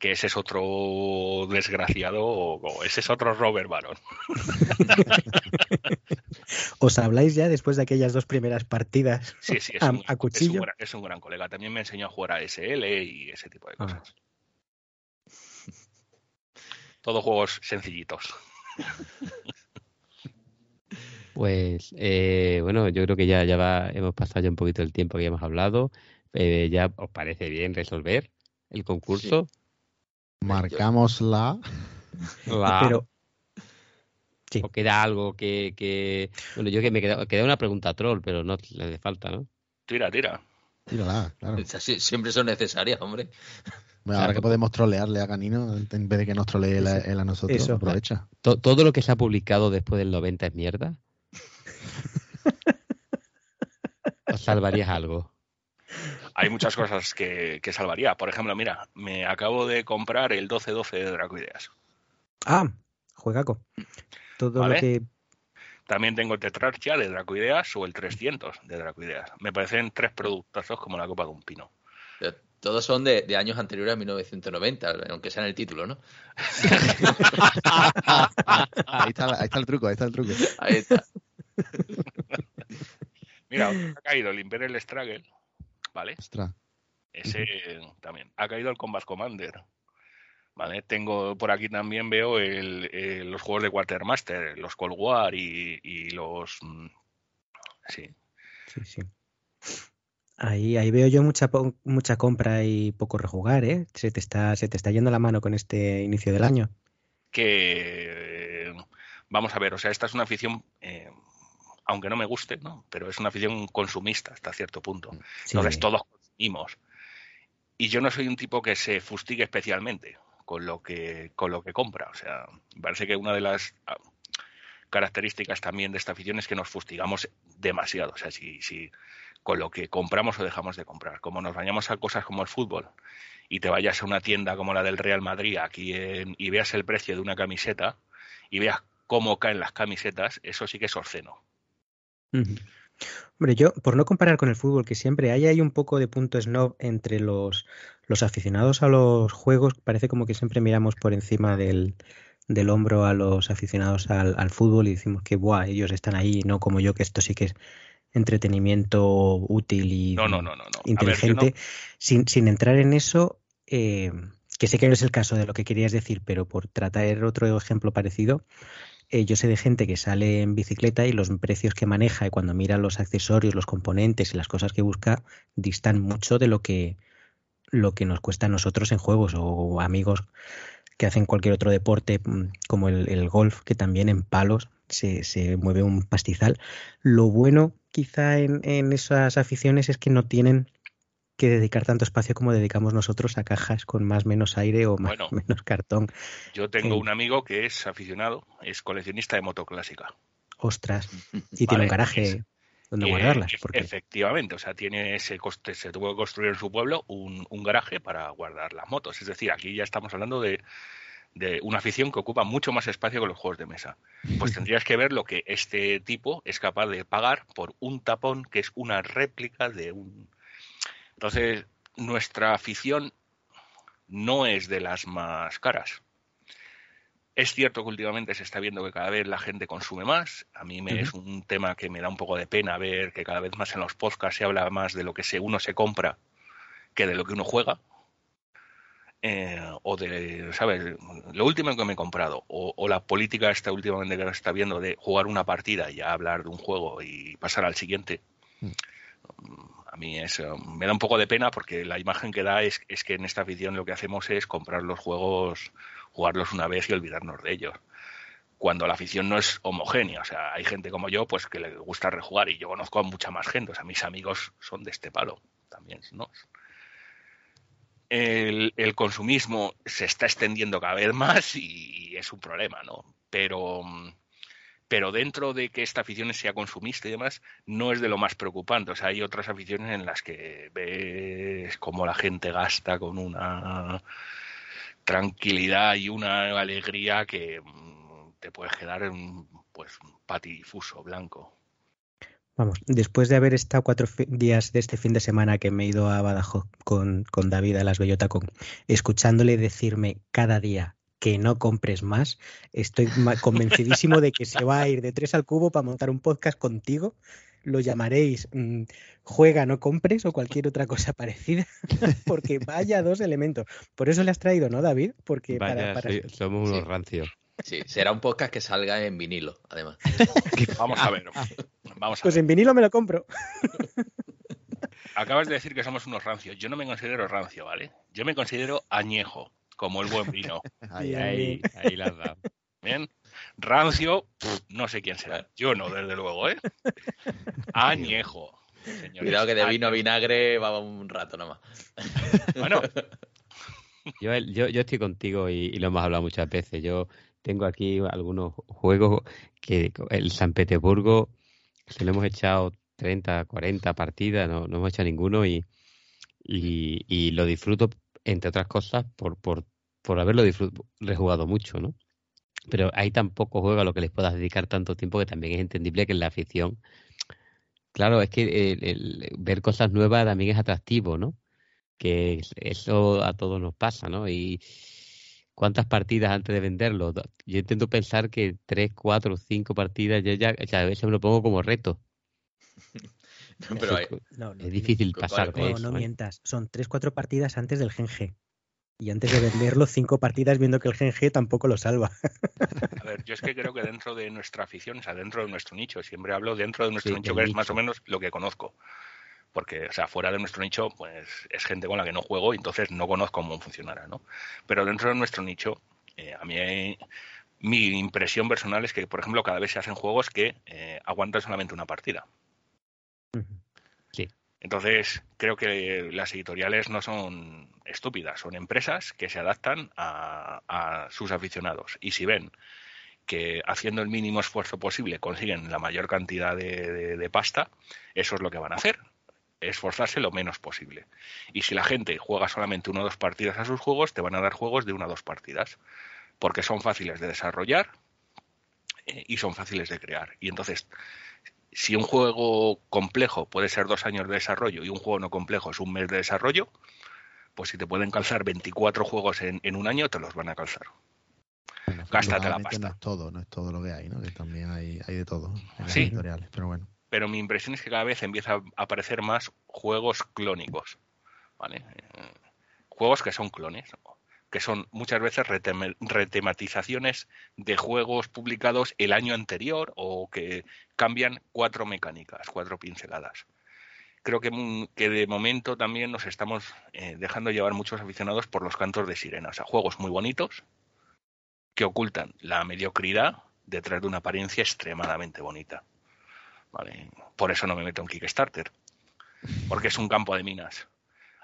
D: que ese es otro desgraciado o ese es otro Robert Baron.
E: ¿Os habláis ya después de aquellas dos primeras partidas
D: sí, sí, es un, a, cuchillo? Es un, gran, colega. También me enseñó a jugar a SL y ese tipo de cosas. Ah. Todos juegos sencillitos.
B: Pues eh, bueno, yo creo que ya, ya va, hemos pasado ya un poquito el tiempo que ya hemos hablado. Eh, ¿Ya os parece bien resolver el concurso?
A: Marcamos la.
B: Pero. O queda algo que, Bueno, yo que me queda, queda una pregunta troll, pero no le hace falta, ¿no?
D: Tira, tira.
A: Tírala, claro.
C: Siempre son necesarias, hombre.
A: Bueno, ahora que podemos trolearle a Canino, en vez de que nos trolee él a nosotros, aprovecha.
B: ¿Todo lo que se ha publicado después del 90 es mierda? ¿O salvarías algo?
D: Hay muchas cosas que, salvaría. Por ejemplo, mira, me acabo de comprar el 1212 de Dracoideas.
E: Ah, juegaco. Todo lo que...
D: También tengo el Tetrarchia de Dracoideas o el 300 de Dracoideas. Me parecen tres productos como la copa de un pino.
C: todos son de, años anteriores a 1990, aunque sea en el título, ¿no?
A: ahí, está, ahí está el truco, ahí está el truco.
C: Ahí está.
D: Mira, ha caído el Imperial Struggle ¿vale? Ese también. Ha caído el Combat Commander. ¿Vale? Tengo por aquí también veo el, los juegos de Quartermaster, los Cold War y, los mm, sí.
E: Sí, sí. Ahí, ahí veo yo mucha mucha compra y poco rejugar, ¿eh? Se te está, se te está yendo la mano con este inicio del año.
D: Que vamos a ver, o sea, esta es una afición eh, aunque no me guste, ¿no? Pero es una afición consumista hasta cierto punto. Entonces todos consumimos. Y yo no soy un tipo que se fustigue especialmente con lo que, con lo que compra. O sea, me parece que una de las ah, características también de esta afición es que nos fustigamos demasiado. O sea, si, si con lo que compramos o dejamos de comprar. Como nos vayamos a cosas como el fútbol y te vayas a una tienda como la del Real Madrid aquí y veas el precio de una camiseta y veas cómo caen las camisetas, eso sí que es obsceno.
E: Hombre, yo, por no comparar con el fútbol, que siempre hay, hay un poco de punto snob entre los, los aficionados a los juegos, parece como que siempre miramos por encima del, del hombro a los aficionados al, al fútbol y decimos que Buah, ellos están ahí, no como yo, que esto sí que es entretenimiento útil y
D: No, no, no, ver,
E: inteligente. sin, sin entrar en eso, eh, que sé que no es el caso de lo que querías decir, pero por tratar otro ejemplo parecido, eh, yo sé de gente que sale en bicicleta y los precios que maneja y cuando mira los accesorios, los componentes y las cosas que busca distan mucho de lo que lo que nos cuesta a nosotros en juegos o amigos que hacen cualquier otro deporte mm, como el, el golf, que también en palos se, se mueve un pastizal. Lo bueno quizá en, en esas aficiones es que no tienen que dedicar tanto espacio como dedicamos nosotros a cajas con más menos aire o más
D: Bueno.
E: menos cartón.
D: Yo tengo
E: Sí.
D: un amigo que es aficionado, es coleccionista de moto clásica.
E: Ostras. Y tiene un garaje
D: es-
E: donde
D: Eh,
E: guardarlas. Porque
D: Efectivamente, o sea, tiene ese coste, se tuvo que construir en su pueblo un, un garaje para guardar las motos. Es decir, aquí ya estamos hablando de, de una afición que ocupa mucho más espacio que los juegos de mesa. Pues tendrías que ver lo que este tipo es capaz de pagar por un tapón que es una réplica de un... Entonces, nuestra afición no es de las más caras. Es cierto que últimamente se está viendo que cada vez la gente consume más. A mí me es un tema que me da un poco de pena ver que cada vez más en los podcasts se habla más de lo que se, uno se compra que de lo que uno juega. Eh, o de, ¿sabes? Lo último que me he comprado. O, o la política esta últimamente que se está viendo de jugar una partida y ya hablar de un juego y pasar al siguiente. A mí es, eh, me da un poco de pena porque la imagen que da es, es que en esta afición lo que hacemos es comprar los juegos, jugarlos una vez y olvidarnos de ellos. Cuando la afición no es homogénea, o sea, hay gente como yo pues que le gusta rejugar y yo conozco a mucha más gente, o sea, mis amigos son de este palo también, ¿no? El, el consumismo se está extendiendo cada vez más y, y es un problema, ¿no? Pero, mm, pero dentro de que esta afición sea consumista y demás, no es de lo más preocupante. O sea, hay otras aficiones en las que ves cómo la gente gasta con una tranquilidad y una alegría que mm, te puedes quedar en pues patifuso blanco.
E: Vamos, después de haber estado cuatro días de este fin de semana que me he ido a Badajoz con, con David a las Bellotacón, escuchándole decirme cada día que no compres más, estoy convencidísimo de que se va a ir de tres al cubo para montar un podcast contigo. Lo llamaréis mm, Juega, no compres o cualquier otra cosa parecida, porque vaya dos elementos. Por eso le has traído, ¿no, David? Porque para,
B: Vaya,
E: para-
B: soy- somos unos
C: Sí.
B: rancios.
C: Sí, será un podcast que salga en vinilo, además.
D: Vamos a ver. Vamos a
E: Pues
D: ver.
E: en vinilo me lo compro.
D: Acabas de decir que somos unos rancios. Yo no me considero rancio, ¿vale? Yo me considero añejo, como el buen vino.
A: Ahí, ahí.
B: Ahí, ahí la has dado.
D: Bien. Rancio, no sé quién será. Yo no, desde luego, ¿eh? Añejo. señores.
C: Cuidado que de vino a vinagre va un rato nomás.
D: Bueno,
B: Yo, yo, yo estoy contigo y, y lo hemos hablado muchas veces. Yo tengo aquí algunos juegos que el San Petersburgo se lo hemos echado 30, 40 partidas, no, no hemos hecho ninguno y, y, y lo disfruto, entre otras cosas, por, por, por haberlo rejugado mucho, ¿no? Pero hay tan pocos juegos a los que les puedas dedicar tanto tiempo que también es entendible que en la afición. Claro, es que el- el ver cosas nuevas también es atractivo, ¿no? que es- eso a todos nos pasa, ¿no? Y cuántas partidas antes de venderlo. Yo intento pensar que tres, cuatro, cinco partidas, yo ya, o sea, a veces me lo pongo como reto.
C: Pero hay-
E: No, no,
B: es difícil
C: ¿cuál-
B: pasar
E: No,
B: eso.
E: no
B: ¿eh?
E: mientas. Son tres, cuatro partidas antes del Gen G. Y antes de venderlo, cinco partidas viendo que el Gen G tampoco lo salva.
D: a ver, yo es que creo que dentro de nuestra afición, o sea, dentro de nuestro nicho, siempre hablo dentro de nuestro
B: Sí,
D: nicho, que es más o menos lo que conozco. Porque, o sea, fuera de nuestro nicho, pues es gente con la que no juego y entonces no conozco cómo funcionará, ¿no? Pero dentro de nuestro nicho, eh, a mí mi impresión personal es que, por ejemplo, cada vez se hacen juegos que eh, aguantan solamente una partida. Entonces, creo que las editoriales no son estúpidas, son empresas que se adaptan a, a sus aficionados. Y si ven que haciendo el mínimo esfuerzo posible consiguen la mayor cantidad de, de- pasta, eso es lo que van a hacer, esforzarse lo menos posible. Y si la gente juega solamente una o dos partidas a sus juegos, te van a dar juegos de una o dos partidas, porque son fáciles de desarrollar eh, y son fáciles de crear. Y entonces, si un juego complejo puede ser dos años de desarrollo y un juego no complejo es un mes de desarrollo, pues si te pueden calzar 24 juegos en, en un año, te los van a calzar.
A: Bueno,
D: Gástate la pasta.
A: No es todo, no es todo lo que hay, ¿no? Que también hay, hay de todo en las
D: Sí.
A: editoriales, pero bueno.
D: pero mi impresión es que cada vez empieza a aparecer más juegos clónicos, ¿vale? Eh, Juegos que son clones, que son muchas veces retematizaciones de juegos publicados el año anterior o que cambian cuatro mecánicas, cuatro pinceladas. Creo que, mm, de momento también nos estamos eh, dejando llevar muchos aficionados por los cantos de sirena, o sea, juegos muy bonitos que ocultan la mediocridad detrás de una apariencia extremadamente bonita. ¿vale? Por eso no me meto en Kickstarter, porque es un campo de minas.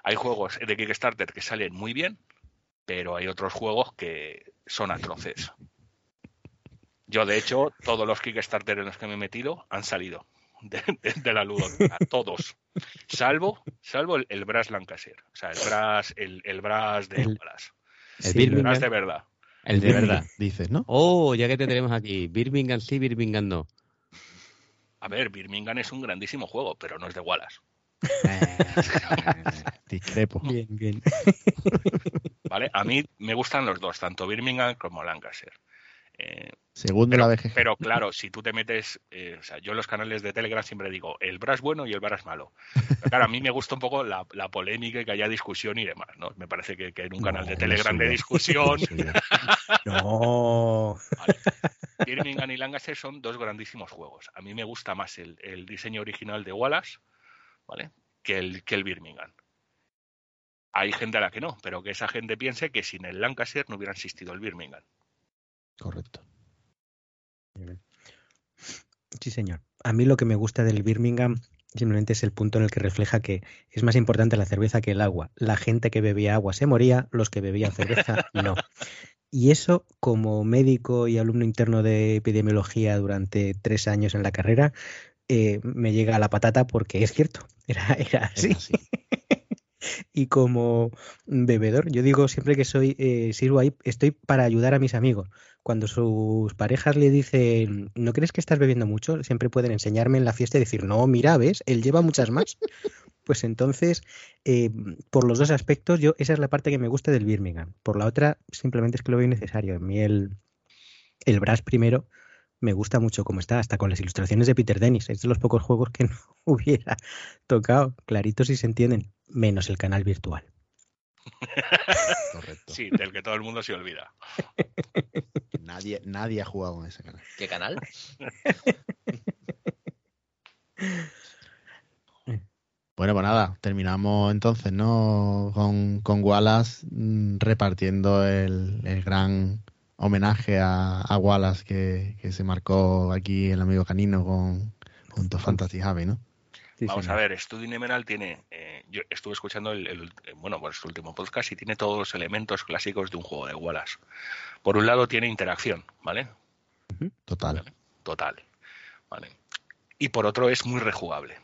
D: Hay juegos de Kickstarter que salen muy bien, pero hay otros juegos que son atroces. Yo, de hecho, todos los Kickstarter en los que me he metido han salido de, de- de la ludoteca, todos. Salvo, salvo el, el Brass Lancaster, o sea, el Brass, el, el Brass de
E: El-
D: Wallace.
B: El
E: Sí,
D: El Brass de verdad.
B: el de verdad.
A: Dices, ¿no?
B: Oh, ya que te tenemos aquí. Birmingham sí, Birmingham no.
D: A ver, Birmingham es un grandísimo juego, pero no es de Wallace.
A: Discrepo.
E: Bien, bien.
D: ¿Vale? A mí me gustan los dos, tanto Birmingham como Lancaster. Eh,
A: Segundo
D: pero,
A: la BGG.
D: pero claro, si tú te metes, eh, o sea, yo en los canales de Telegram siempre digo el Brass bueno y el Brass malo. Pero claro, a mí me gusta un poco la, la polémica y que haya discusión y demás, ¿no? Me parece que, que en un canal de Telegram de discusión.
E: No.
D: vale, Birmingham y Lancaster son dos grandísimos juegos. A mí me gusta más el, el diseño original de Wallace, ¿vale? Que el, que el Birmingham. Hay gente a la que no, pero que esa gente piense que sin el Lancaster no hubiera existido el Birmingham.
A: Correcto.
E: Sí, señor. A mí lo que me gusta del Birmingham simplemente es el punto en el que refleja que es más importante la cerveza que el agua. La gente que bebía agua se moría, los que bebían cerveza no. Y eso, como médico y alumno interno de epidemiología durante tres años en la carrera, eh, me llega a la patata porque es cierto, era, era así. Y como bebedor, yo digo siempre que soy, eh, sirvo ahí, estoy para ayudar a mis amigos. Cuando sus parejas le dicen, ¿no crees que estás bebiendo mucho? Siempre pueden enseñarme en la fiesta y decir, no, mira, ¿ves? Él lleva muchas más. Pues entonces, eh, por los dos aspectos, yo esa es la parte que me gusta del Birmingham. Por la otra, simplemente es que lo veo innecesario. A mí el, el Brass primero me gusta mucho como está, hasta con las ilustraciones de Peter Dennis. Es de los pocos juegos que no hubiera tocado, claritos y se entienden, menos el canal virtual.
A: Correcto.
D: Sí, del que todo el mundo se olvida.
A: Nadie, nadie ha jugado en ese canal.
C: ¿Qué canal?
A: Bueno, pues nada, terminamos entonces, ¿no? Con, con Wallace mm, repartiendo el, el gran homenaje a, a Wallace que, que se marcó aquí el amigo canino con junto a Fantasy Javi, ¿no?
E: Sí,
D: Vamos
E: señor.
D: a ver, Studio Emerald tiene. eh, yo estuve escuchando el, el- eh, bueno, pues su último podcast y tiene todos los elementos clásicos de un juego de Wallace. Por un lado tiene interacción, ¿vale?
A: Total.
D: Total. ¿Vale? Y por otro es muy rejugable.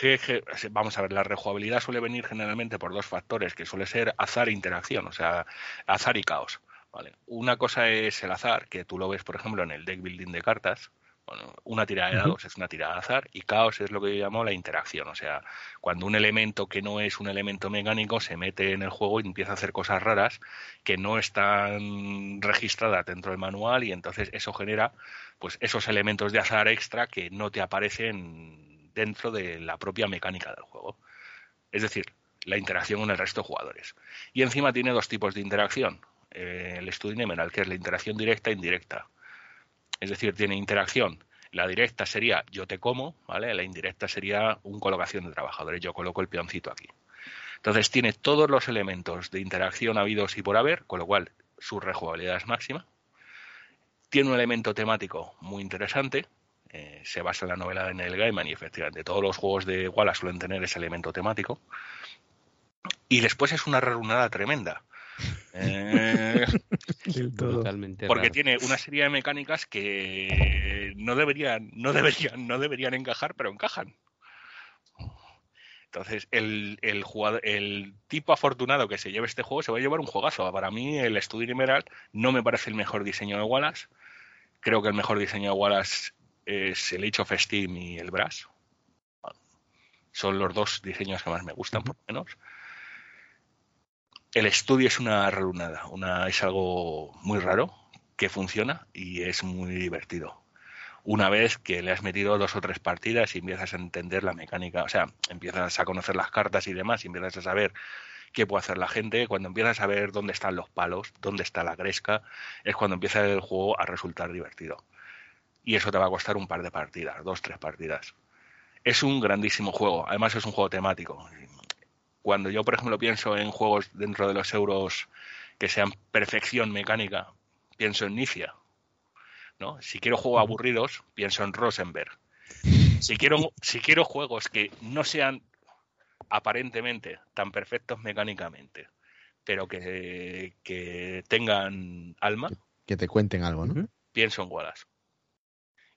D: Je- je- Vamos a ver, la rejugabilidad suele venir generalmente por dos factores, que suele ser azar e interacción, o sea, azar y caos. ¿vale? Una cosa es el azar, que tú lo ves, por ejemplo, en el deck building de cartas. Bueno, una tirada de dados es una tirada de azar y caos es lo que yo llamo la interacción. O sea, cuando un elemento que no es un elemento mecánico se mete en el juego y empieza a hacer cosas raras que no están registradas dentro del manual y entonces eso genera pues esos elementos de azar extra que no te aparecen dentro de la propia mecánica del juego. Es decir, la interacción con el resto de jugadores. Y encima tiene dos tipos de interacción. Eh, el Studio Emerald, que es la interacción directa e indirecta. Es decir, tiene interacción. La directa sería yo te como, ¿vale? La indirecta sería un colocación de trabajadores. Yo coloco el peoncito aquí. Entonces tiene todos los elementos de interacción habidos y por haber, con lo cual su rejugabilidad es máxima. Tiene un elemento temático muy interesante. Eh, se basa en la novela de Neil Gaiman y efectivamente todos los juegos de Wallace suelen tener ese elemento temático. Y después es una rarunada tremenda. Eh.
B: Brutalmente
D: porque
B: raro.
D: tiene una serie de mecánicas que no deberían, no deberían, no deberían encajar, pero encajan. Entonces, el, el, jugador, el tipo afortunado que se lleve este juego se va a llevar un juegazo. Para mí, el Studio Emerald no me parece el mejor diseño de Wallace. Creo que el mejor diseño de Wallace es el Age of Steam y el Brass. Son los dos diseños que más me gustan, por lo menos. el estudio es una rarunada, una, es algo muy raro que funciona y es muy divertido. Una vez que le has metido dos o tres partidas y empiezas a entender la mecánica, o sea, empiezas a conocer las cartas y demás, y empiezas a saber qué puede hacer la gente, cuando empiezas a ver dónde están los palos, dónde está la gresca, es cuando empieza el juego a resultar divertido. Y eso te va a costar un par de partidas, dos, tres partidas. Es un grandísimo juego, además es un juego temático. Cuando yo, por ejemplo, pienso en juegos dentro de los euros que sean perfección mecánica, pienso en Nicia. ¿no? Si quiero juegos aburridos, pienso en Rosenberg. Si quiero, si quiero juegos que no sean aparentemente tan perfectos mecánicamente, pero que, que tengan alma.
A: Que te cuenten algo, ¿no?
D: Pienso en Wallace.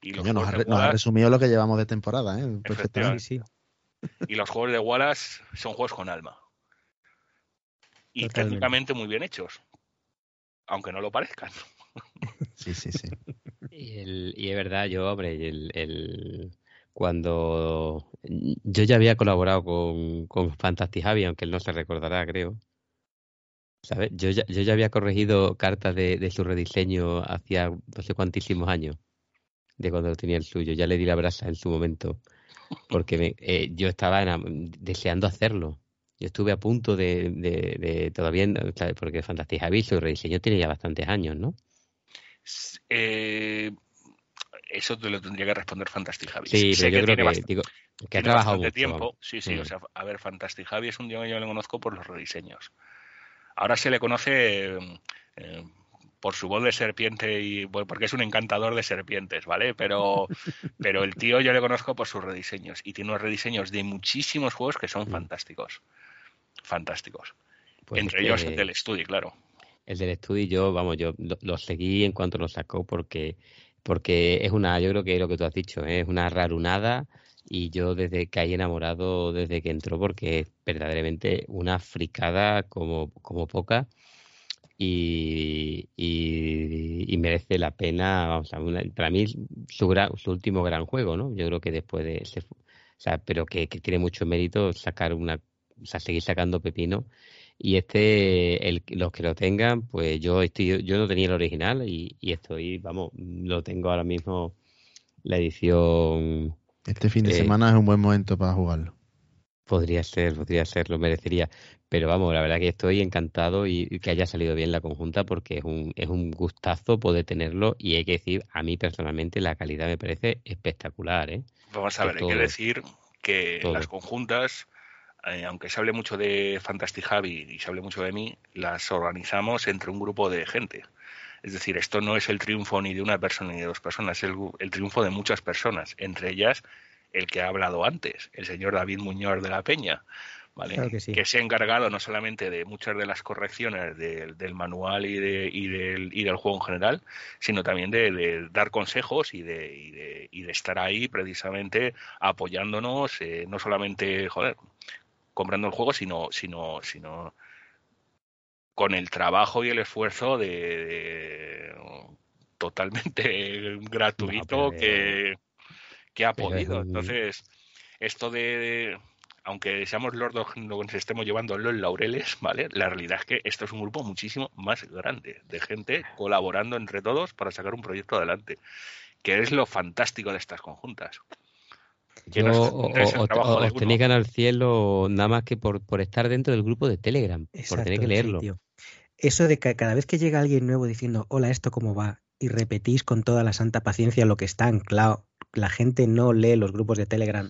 A: Y nos, ha, resumido lo que llevamos de temporada, ¿eh?
D: Perfectamente. Y los juegos de Wallace son juegos con alma. Y técnicamente muy bien hechos. Aunque no lo parezcan.
A: Sí, sí, sí.
B: Y, es verdad, yo, hombre, el, el, cuando yo ya había colaborado con, con Fantasy Javi, aunque él no se recordará, creo. ¿Sabes? Yo ya, yo ya había corregido cartas de, de su rediseño hacía no sé cuantísimos años, de cuando tenía el suyo. Ya le di la brasa en su momento, porque eh, yo estaba deseando hacerlo. Yo estuve a punto de, de, de todavía, porque Fantasy Javi, su rediseño tiene ya bastantes años, ¿no?
D: Eh, eso te lo tendría que responder Fantastic Javi.
B: Sí, pero yo creo que, digo, que ha trabajado mucho.
D: tiempo. Sí, sí, o mm. sea, a ver, Fantastic Javi es un tío que yo le conozco por los rediseños. Ahora se le conoce eh, por su voz de serpiente y porque es un encantador de serpientes, ¿vale? Pero, pero el tío yo le conozco por sus rediseños y tiene unos rediseños de muchísimos juegos que son mm. fantásticos. Fantásticos. Pues Entre ellos el del estudio, claro.
B: El del estudio yo, vamos, yo lo seguí en cuanto lo sacó porque porque es una, yo creo que es lo que tú has dicho, ¿eh? es una rarunada y yo desde que hay enamorado desde que entró porque es verdaderamente una fricada como, como poca y, y, merece la pena, vamos a para mí su, su último gran juego, ¿no? Yo creo que después de ese, o sea, pero que, que tiene mucho mérito sacar una, o sea, seguir sacando pepino y este, el, los que lo tengan, pues yo estoy, yo no tenía el original y, estoy, vamos, lo tengo ahora mismo la edición.
A: Este fin de eh, semana es un buen momento para jugarlo.
B: Podría ser, podría ser, lo merecería. Pero vamos, la verdad que estoy encantado y, que haya salido bien la conjunta porque es un, es un gustazo poder tenerlo y hay que decir, a mí personalmente la calidad me parece espectacular. ¿eh?
D: Vamos a ver, hay que decir que las conjuntas eh, aunque se hable mucho de Fantastic Javi y se hable mucho de mí, las organizamos entre un grupo de gente. Es decir, esto no es el triunfo ni de una persona ni de dos personas, es el, triunfo de muchas personas, entre ellas el que ha hablado antes, el señor David Muñoz de la Peña, ¿vale? que, se ha encargado no solamente de muchas de las correcciones del manual y, de, y, del, y del juego en general, sino también de, dar consejos y de, y de, estar ahí precisamente apoyándonos, eh, no solamente, joder, comprando el juego, sino, sino, sino con el trabajo y el esfuerzo de, totalmente gratuito que, que, ha podido. Entonces, esto de, aunque seamos los dos nos estemos llevando los laureles, ¿vale? La realidad es que esto es un grupo muchísimo más grande de gente colaborando entre todos para sacar un proyecto adelante, que es lo fantástico de estas conjuntas.
B: Yo os tenéis ganar el cielo nada más que por, por estar dentro del grupo de Telegram, por tener que leerlo.
E: Eso de que cada vez que llega alguien nuevo diciendo, hola, ¿esto cómo va? Y repetís con toda la santa paciencia lo que está anclado, la gente no lee los grupos de Telegram.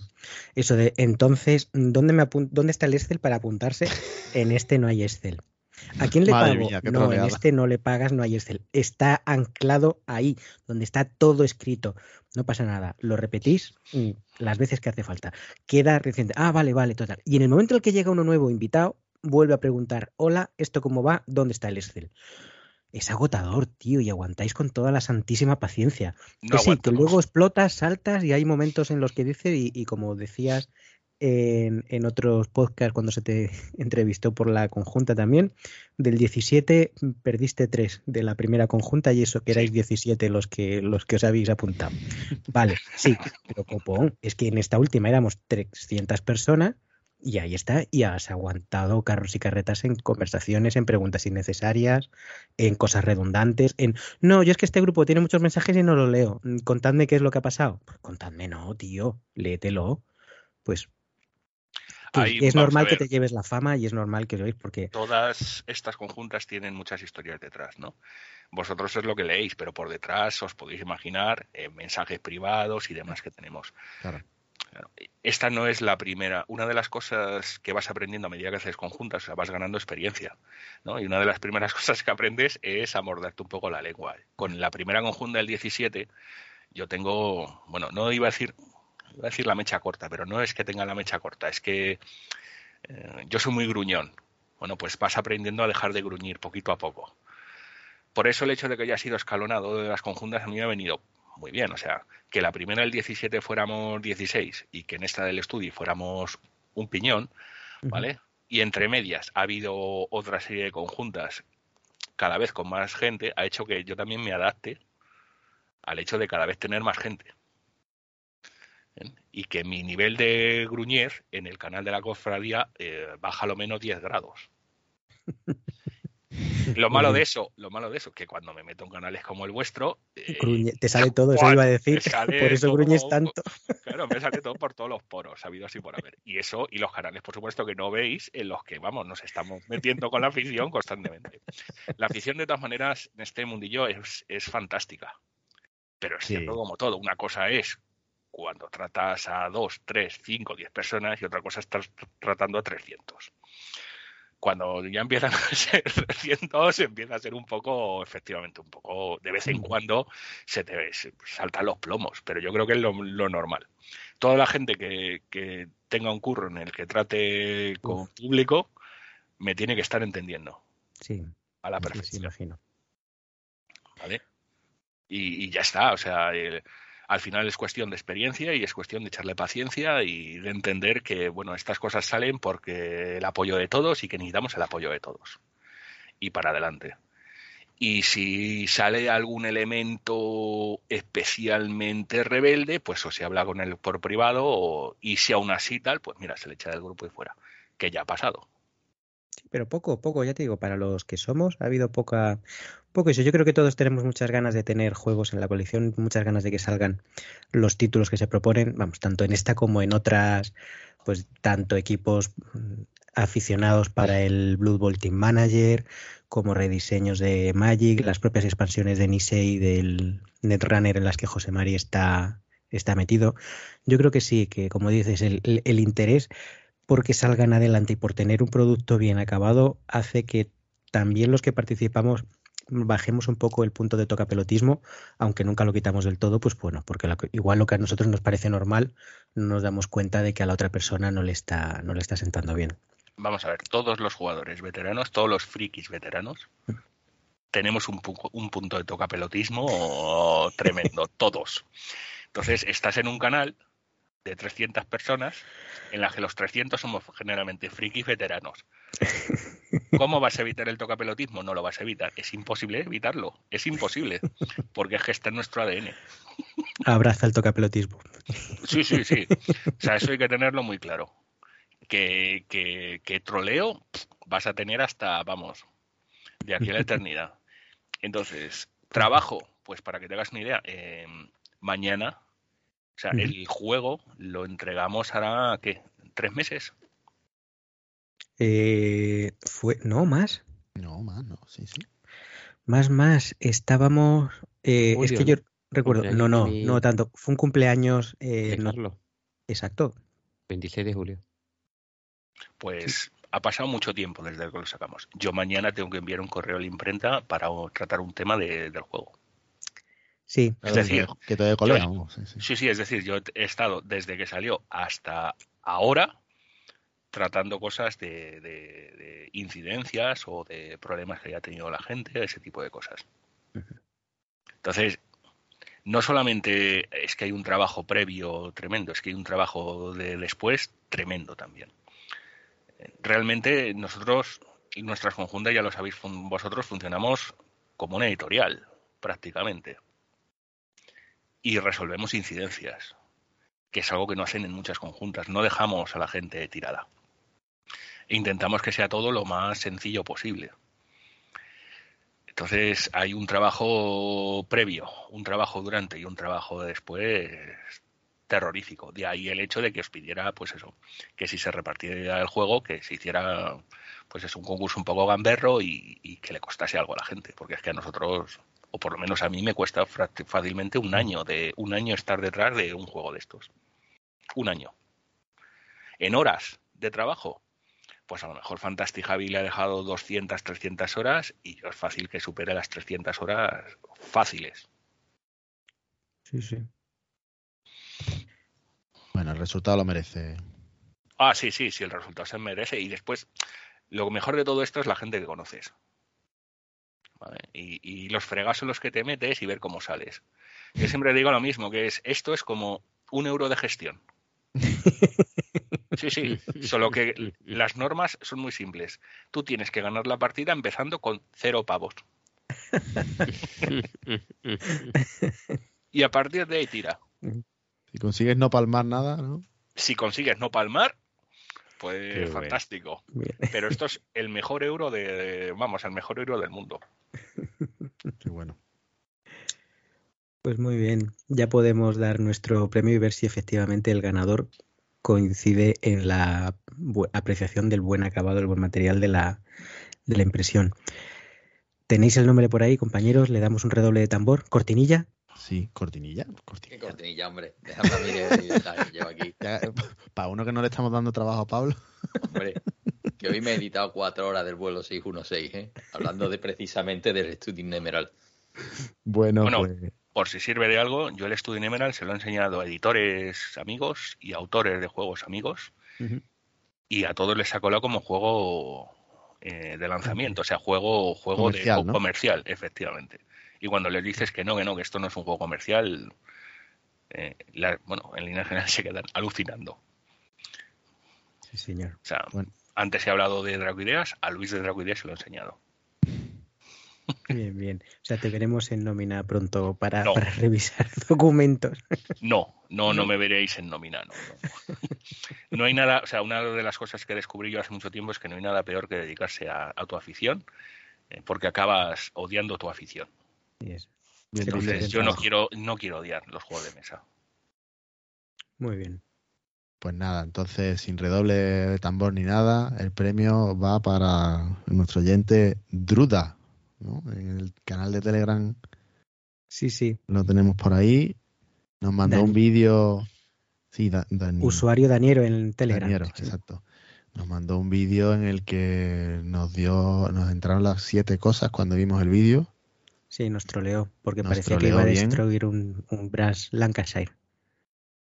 E: Eso de, entonces, ¿dónde, me ¿dónde está el Excel para apuntarse? En este no hay Excel. ¿A quién le pago? no, en este no le pagas, no hay Excel. Está anclado ahí, donde está todo escrito. No pasa nada. Lo repetís mm, las veces que hace falta. Queda reciente. Ah, vale, vale, total. Y en el momento en el que llega uno nuevo invitado, vuelve a preguntar, hola, ¿esto cómo va? ¿Dónde está el Excel? Es agotador, tío, y aguantáis con toda la santísima paciencia. que sí, que luego explotas, saltas y hay momentos en los que dice, y como decías en, otros podcasts cuando se te entrevistó por la conjunta también. Del 17 perdiste 3 de la primera conjunta y eso que erais 17 los que, los que os habéis apuntado. Vale, sí, pero copón, es que en esta última éramos 300 personas Y ahí está, y has aguantado carros y carretas en conversaciones, en preguntas innecesarias, en cosas redundantes, en no, yo es que este grupo tiene muchos mensajes y no lo leo. Contadme qué es lo que ha pasado. Pues contadme, no, tío, léetelo. Pues
D: Ahí,
E: es normal que te lleves la fama y es normal que lo oís porque
D: Todas estas conjuntas tienen muchas historias detrás, ¿no? Vosotros es lo que leéis, pero por detrás os podéis imaginar eh, mensajes privados y demás que tenemos.
A: Claro.
D: Esta no es la primera. Una de las cosas que vas aprendiendo a medida que haces conjuntas, o sea, vas ganando experiencia, ¿no? Y una de las primeras cosas que aprendes es a morderte un poco la lengua. Con la primera conjunta del 17, yo tengo, bueno, no iba a decir, iba a decir la mecha corta, pero no es que tenga la mecha corta, es que eh, yo soy muy gruñón. Bueno, pues vas aprendiendo a dejar de gruñir poquito a poco. Por eso el hecho de que haya sido escalonado de las conjuntas a mí me ha venido muy bien. O sea, que la primera del 17 fuéramos 16 y que en esta del estudio fuéramos un piñón, ¿vale? Y entre medias ha habido otra serie de conjuntas cada vez con más gente, ha hecho que yo también me adapte al hecho de cada vez tener más gente. ¿eh? Y que mi nivel de gruñer en el canal de la cofradía eh, baja lo menos 10 grados. Lo malo de eso, lo malo de eso, que cuando me meto en canales como el vuestro, eh,
E: gruñe- te sale todo, eso iba a decir. Por eso
D: todo-
E: gruñes tanto.
D: Claro, me sale todo por todos los poros, habido así por haber. Y eso, y los canales, por supuesto, que no veis, en los que, vamos, nos estamos metiendo con la afición constantemente. La afición, de todas maneras, en este mundillo es, es fantástica. Pero es
A: Sí.
D: cierto como todo. Una cosa es cuando tratas a dos, tres, cinco, diez personas y otra cosa es estar tratando a 300. Cuando ya empiezan a ser 300, empieza a ser un poco, efectivamente, un poco, de vez en cuando se te se saltan los plomos, pero yo creo que es lo, lo normal. Toda la gente que, que tenga un curro en el que trate con público me tiene que estar entendiendo
E: Sí,
D: a la
E: sí, sí,
D: perfección.
E: imagino.
D: ¿vale? Y, y ya está, o sea, el- al final es cuestión de experiencia y es cuestión de echarle paciencia y de entender que, bueno, estas cosas salen porque el apoyo de todos y que necesitamos el apoyo de todos. Y para adelante. Y si sale algún elemento especialmente rebelde, pues o se habla con él por privado o, y si aún así tal, pues mira, se le echa del grupo y fuera, que ya ha pasado.
E: Sí, pero poco, poco, ya te digo, para los que somos ha habido poca, poco eso. Yo creo que todos tenemos muchas ganas de tener juegos en la colección, muchas ganas de que salgan los títulos que se proponen, vamos, tanto en esta como en otras, pues tanto equipos mm, aficionados para el Blood Bowl Team Manager, como rediseños de Magic, las propias expansiones de Nisei del Netrunner en las que José Mari está, está metido. Yo creo que sí, que como dices, el, interés porque salgan adelante y por tener un producto bien acabado hace que también los que participamos bajemos un poco el punto de tocapelotismo, aunque nunca lo quitamos del todo, pues bueno, porque igual lo que a nosotros nos parece normal, no nos damos cuenta de que a la otra persona no le está, no le está sentando bien.
D: Vamos a ver, todos los jugadores veteranos, todos los frikis veteranos, tenemos un, pu- un punto de tocapelotismo tremendo, todos. Entonces, estás en un canal de 300 personas en la que los 300 somos generalmente frikis veteranos. ¿Cómo vas a evitar el tocapelotismo? No lo vas a evitar. Es imposible evitarlo. Es imposible. Porque es que está en nuestro ADN.
E: Abraza el tocapelotismo.
D: Sí, sí, sí. O sea, eso hay que tenerlo muy claro. Que, que, que troleo vas a tener hasta, vamos, de aquí a la eternidad. Entonces, trabajo, pues para que te hagas una idea, eh, mañana, o sea, el juego lo entregamos ahora, ¿qué? ¿Tres meses?
E: Eh, fue, no, más,
A: No, más, no, sí, sí.
E: más, más. Estábamos, eh, es que yo recuerdo, no,
B: Cumpleaños
E: no,
B: mi-
E: no tanto. Fue un cumpleaños, eh,
B: de
E: no, exacto.
B: 26 de julio.
D: Pues ha pasado mucho tiempo desde que lo sacamos. Yo mañana tengo que enviar un correo a la imprenta para tratar un tema de- del juego.
E: Sí,
A: Claro,
D: decir,
A: que, te de colea,
D: yo-
A: sí, sí.
D: Sí, sí, es decir, yo he estado desde que salió hasta ahora tratando cosas de, de- de incidencias o de problemas que haya tenido la gente, ese tipo de cosas. Entonces, no solamente es que hay un trabajo previo tremendo, es que hay un trabajo de después tremendo también. Realmente nosotros y nuestras conjuntas, ya lo sabéis vosotros, funcionamos como una editorial, prácticamente. Y resolvemos incidencias, que es algo que no hacen en muchas conjuntas. No dejamos a la gente tirada. e intentamos que sea todo lo más sencillo posible. Entonces hay un trabajo previo, un trabajo durante y un trabajo después terrorífico. De ahí el hecho de que os pidiera, pues eso, que si se repartiera el juego, que se hiciera, pues es un concurso un poco gamberro y, y, que le costase algo a la gente, porque es que a nosotros, o por lo menos a mí me cuesta fácilmente un año de un año estar detrás de un juego de estos, un año. En horas de trabajo, pues a lo mejor Fantastic Javi le ha dejado 200, 300 horas y es fácil que supere las 300 horas fáciles.
E: Sí, sí.
A: Bueno, el resultado lo merece.
D: Ah, sí, sí, sí, el resultado se merece. Y después, lo mejor de todo esto es la gente que conoces. ¿Vale? Y, y, los fregas los que te metes y ver cómo sales. Yo siempre digo lo mismo, que es esto es como un euro de gestión. Sí, sí, solo que las normas son muy simples. Tú tienes que ganar la partida empezando con cero pavos. y a partir de ahí tira.
A: Si consigues no palmar nada, ¿no?
D: Si consigues no palmar, pues Qué fantástico. Pero esto es el mejor euro de, vamos, el mejor euro del mundo.
A: Qué bueno.
E: Pues muy bien, ya podemos dar nuestro premio y ver si efectivamente el ganador coincide en la apreciación del buen acabado, el buen material de la, de la impresión. ¿Tenéis el nombre por ahí, compañeros? Le damos un redoble de tambor. ¿Cortinilla?
A: Sí, cortinilla.
C: cortinilla. ¿Qué cortinilla, hombre? Déjame a mí que llevo aquí.
A: Para uno que no le estamos dando trabajo a Pablo.
C: Hombre, que hoy me he editado cuatro horas del vuelo 616, ¿eh? Hablando de precisamente del Studio Emerald.
A: Bueno,
D: Bueno,
A: pues,
D: por si sirve de algo, yo el Studio Emerald se lo he enseñado a editores amigos y autores de juegos amigos y a todos les ha colado como juego eh, de lanzamiento, o sea, juego, juego
A: Comercial,
D: de
A: ¿no?
D: comercial, efectivamente. Y cuando les dices que no, que no, que esto no es un juego comercial, eh, la- bueno, en línea general se quedan alucinando.
E: Sí, señor.
D: O sea,
A: Bueno.
D: antes he hablado de Dracoideas, a Luis de Dracoideas se lo he enseñado.
E: Bien, bien. O sea, te veremos en nómina pronto para,
D: No.
E: para revisar documentos.
D: No, no, no me veréis en nómina, no, no. No hay nada, o sea, una de las cosas que descubrí yo hace mucho tiempo es que no hay nada peor que dedicarse a, a tu afición, eh, porque acabas odiando tu afición. Entonces, yo no quiero, no quiero odiar los juegos de mesa.
E: Muy bien.
A: Pues nada, entonces sin redoble de tambor ni nada, el premio va para nuestro oyente Druda, ¿no? En el canal de Telegram
E: Sí, sí.
A: lo tenemos por ahí. Nos mandó un vídeo. Sí, Da- Dani-
E: Usuario Daniero en Telegram.
A: Daniero,
E: Sí.
A: exacto. Nos mandó un vídeo en el que nos dio, nos entraron las siete cosas cuando vimos el vídeo.
E: Sí, nos troleó, porque
A: Nos
E: parecía que iba a
A: bien.
E: destruir un, un Brass Lancashire.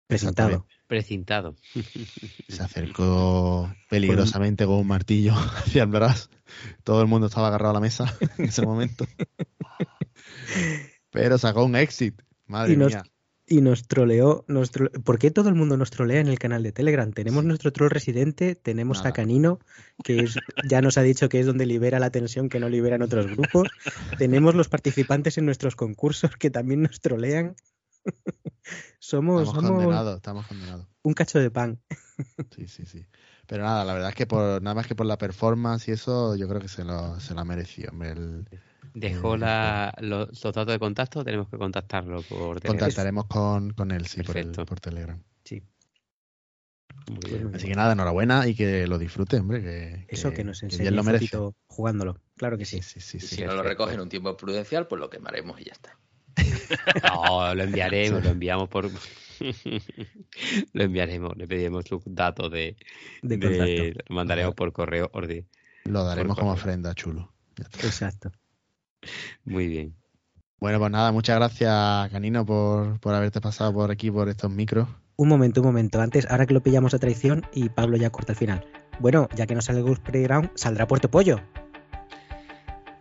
E: Presentado.
B: Precintado.
A: Se acercó peligrosamente con un martillo hacia el brazo. Todo el mundo estaba agarrado a la mesa en ese momento. Pero sacó un exit. Madre
E: Y nos-
A: mía.
E: Y nos troleó. Nos tro- ¿Por qué todo el mundo nos trolea en el canal de Telegram? Tenemos nuestro troll residente, tenemos
A: Nada.
E: a Canino, que es- ya nos ha dicho que es donde libera la tensión que no libera en otros grupos. tenemos los participantes en nuestros concursos que también nos trolean. somos
A: Estamos
E: somos
A: condenados, estamos condenados.
E: un cacho de pan.
A: Sí, sí, sí. Pero nada, la verdad es que por nada más que por la performance y eso, yo creo que se lo, se lo ha merecido. hombre, el-
B: Dejó
A: Eh,
B: la, los, los datos de contacto, tenemos que contactarlo por Telegram.
A: contactaremos con, con él, sí, por, el- por Telegram.
E: Sí.
B: Muy
E: Pues
B: bien.
A: Así
E: bien.
A: que nada, enhorabuena y que lo disfrute, hombre. Que,
E: Eso que nos enseñe
A: lo
E: un poquito jugándolo. Claro que sí.
A: Sí, sí,
C: Y
A: sí.
C: si no lo recoge en un tiempo prudencial, pues lo quemaremos y ya está.
B: No, lo enviaremos, lo enviamos por. lo enviaremos, le pediremos sus datos de.
E: De
B: de-
E: contacto.
B: lo mandaremos por correo orden.
A: Lo daremos como
B: correo.
A: ofrenda, chulo.
E: Exacto.
B: Muy bien.
A: Bueno, pues nada, muchas gracias, Canino, por, por haberte pasado por aquí, por estos micros.
E: Un momento, un momento. Antes, ahora que lo pillamos a traición y Pablo ya corta el final. Bueno, ya que no sale Ghost Playground, saldrá Puerto Pollo.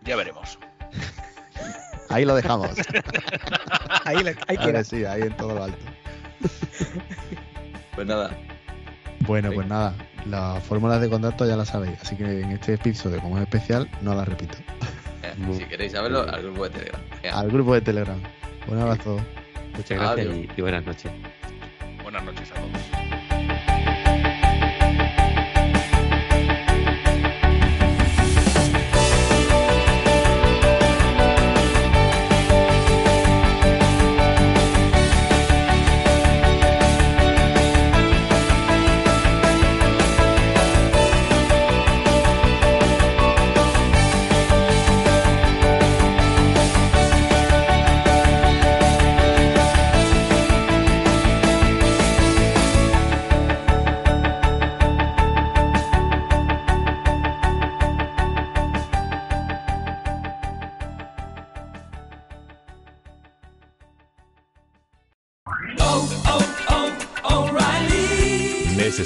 D: Ya veremos.
A: Ahí lo dejamos.
E: Ahí, le- ahí queda.
A: sí, ahí en todo lo alto.
C: Pues nada,
A: Bueno,
C: Sí.
A: pues nada, las fórmulas de contacto ya las sabéis, así que en este episodio, como es especial, no las repito.
B: Muy-
C: si queréis saberlo, al grupo de Telegram.
A: Al grupo de Telegram. Un abrazo.
B: Muchas gracias
C: Adiós.
B: y buenas noches.
D: Buenas noches a todos.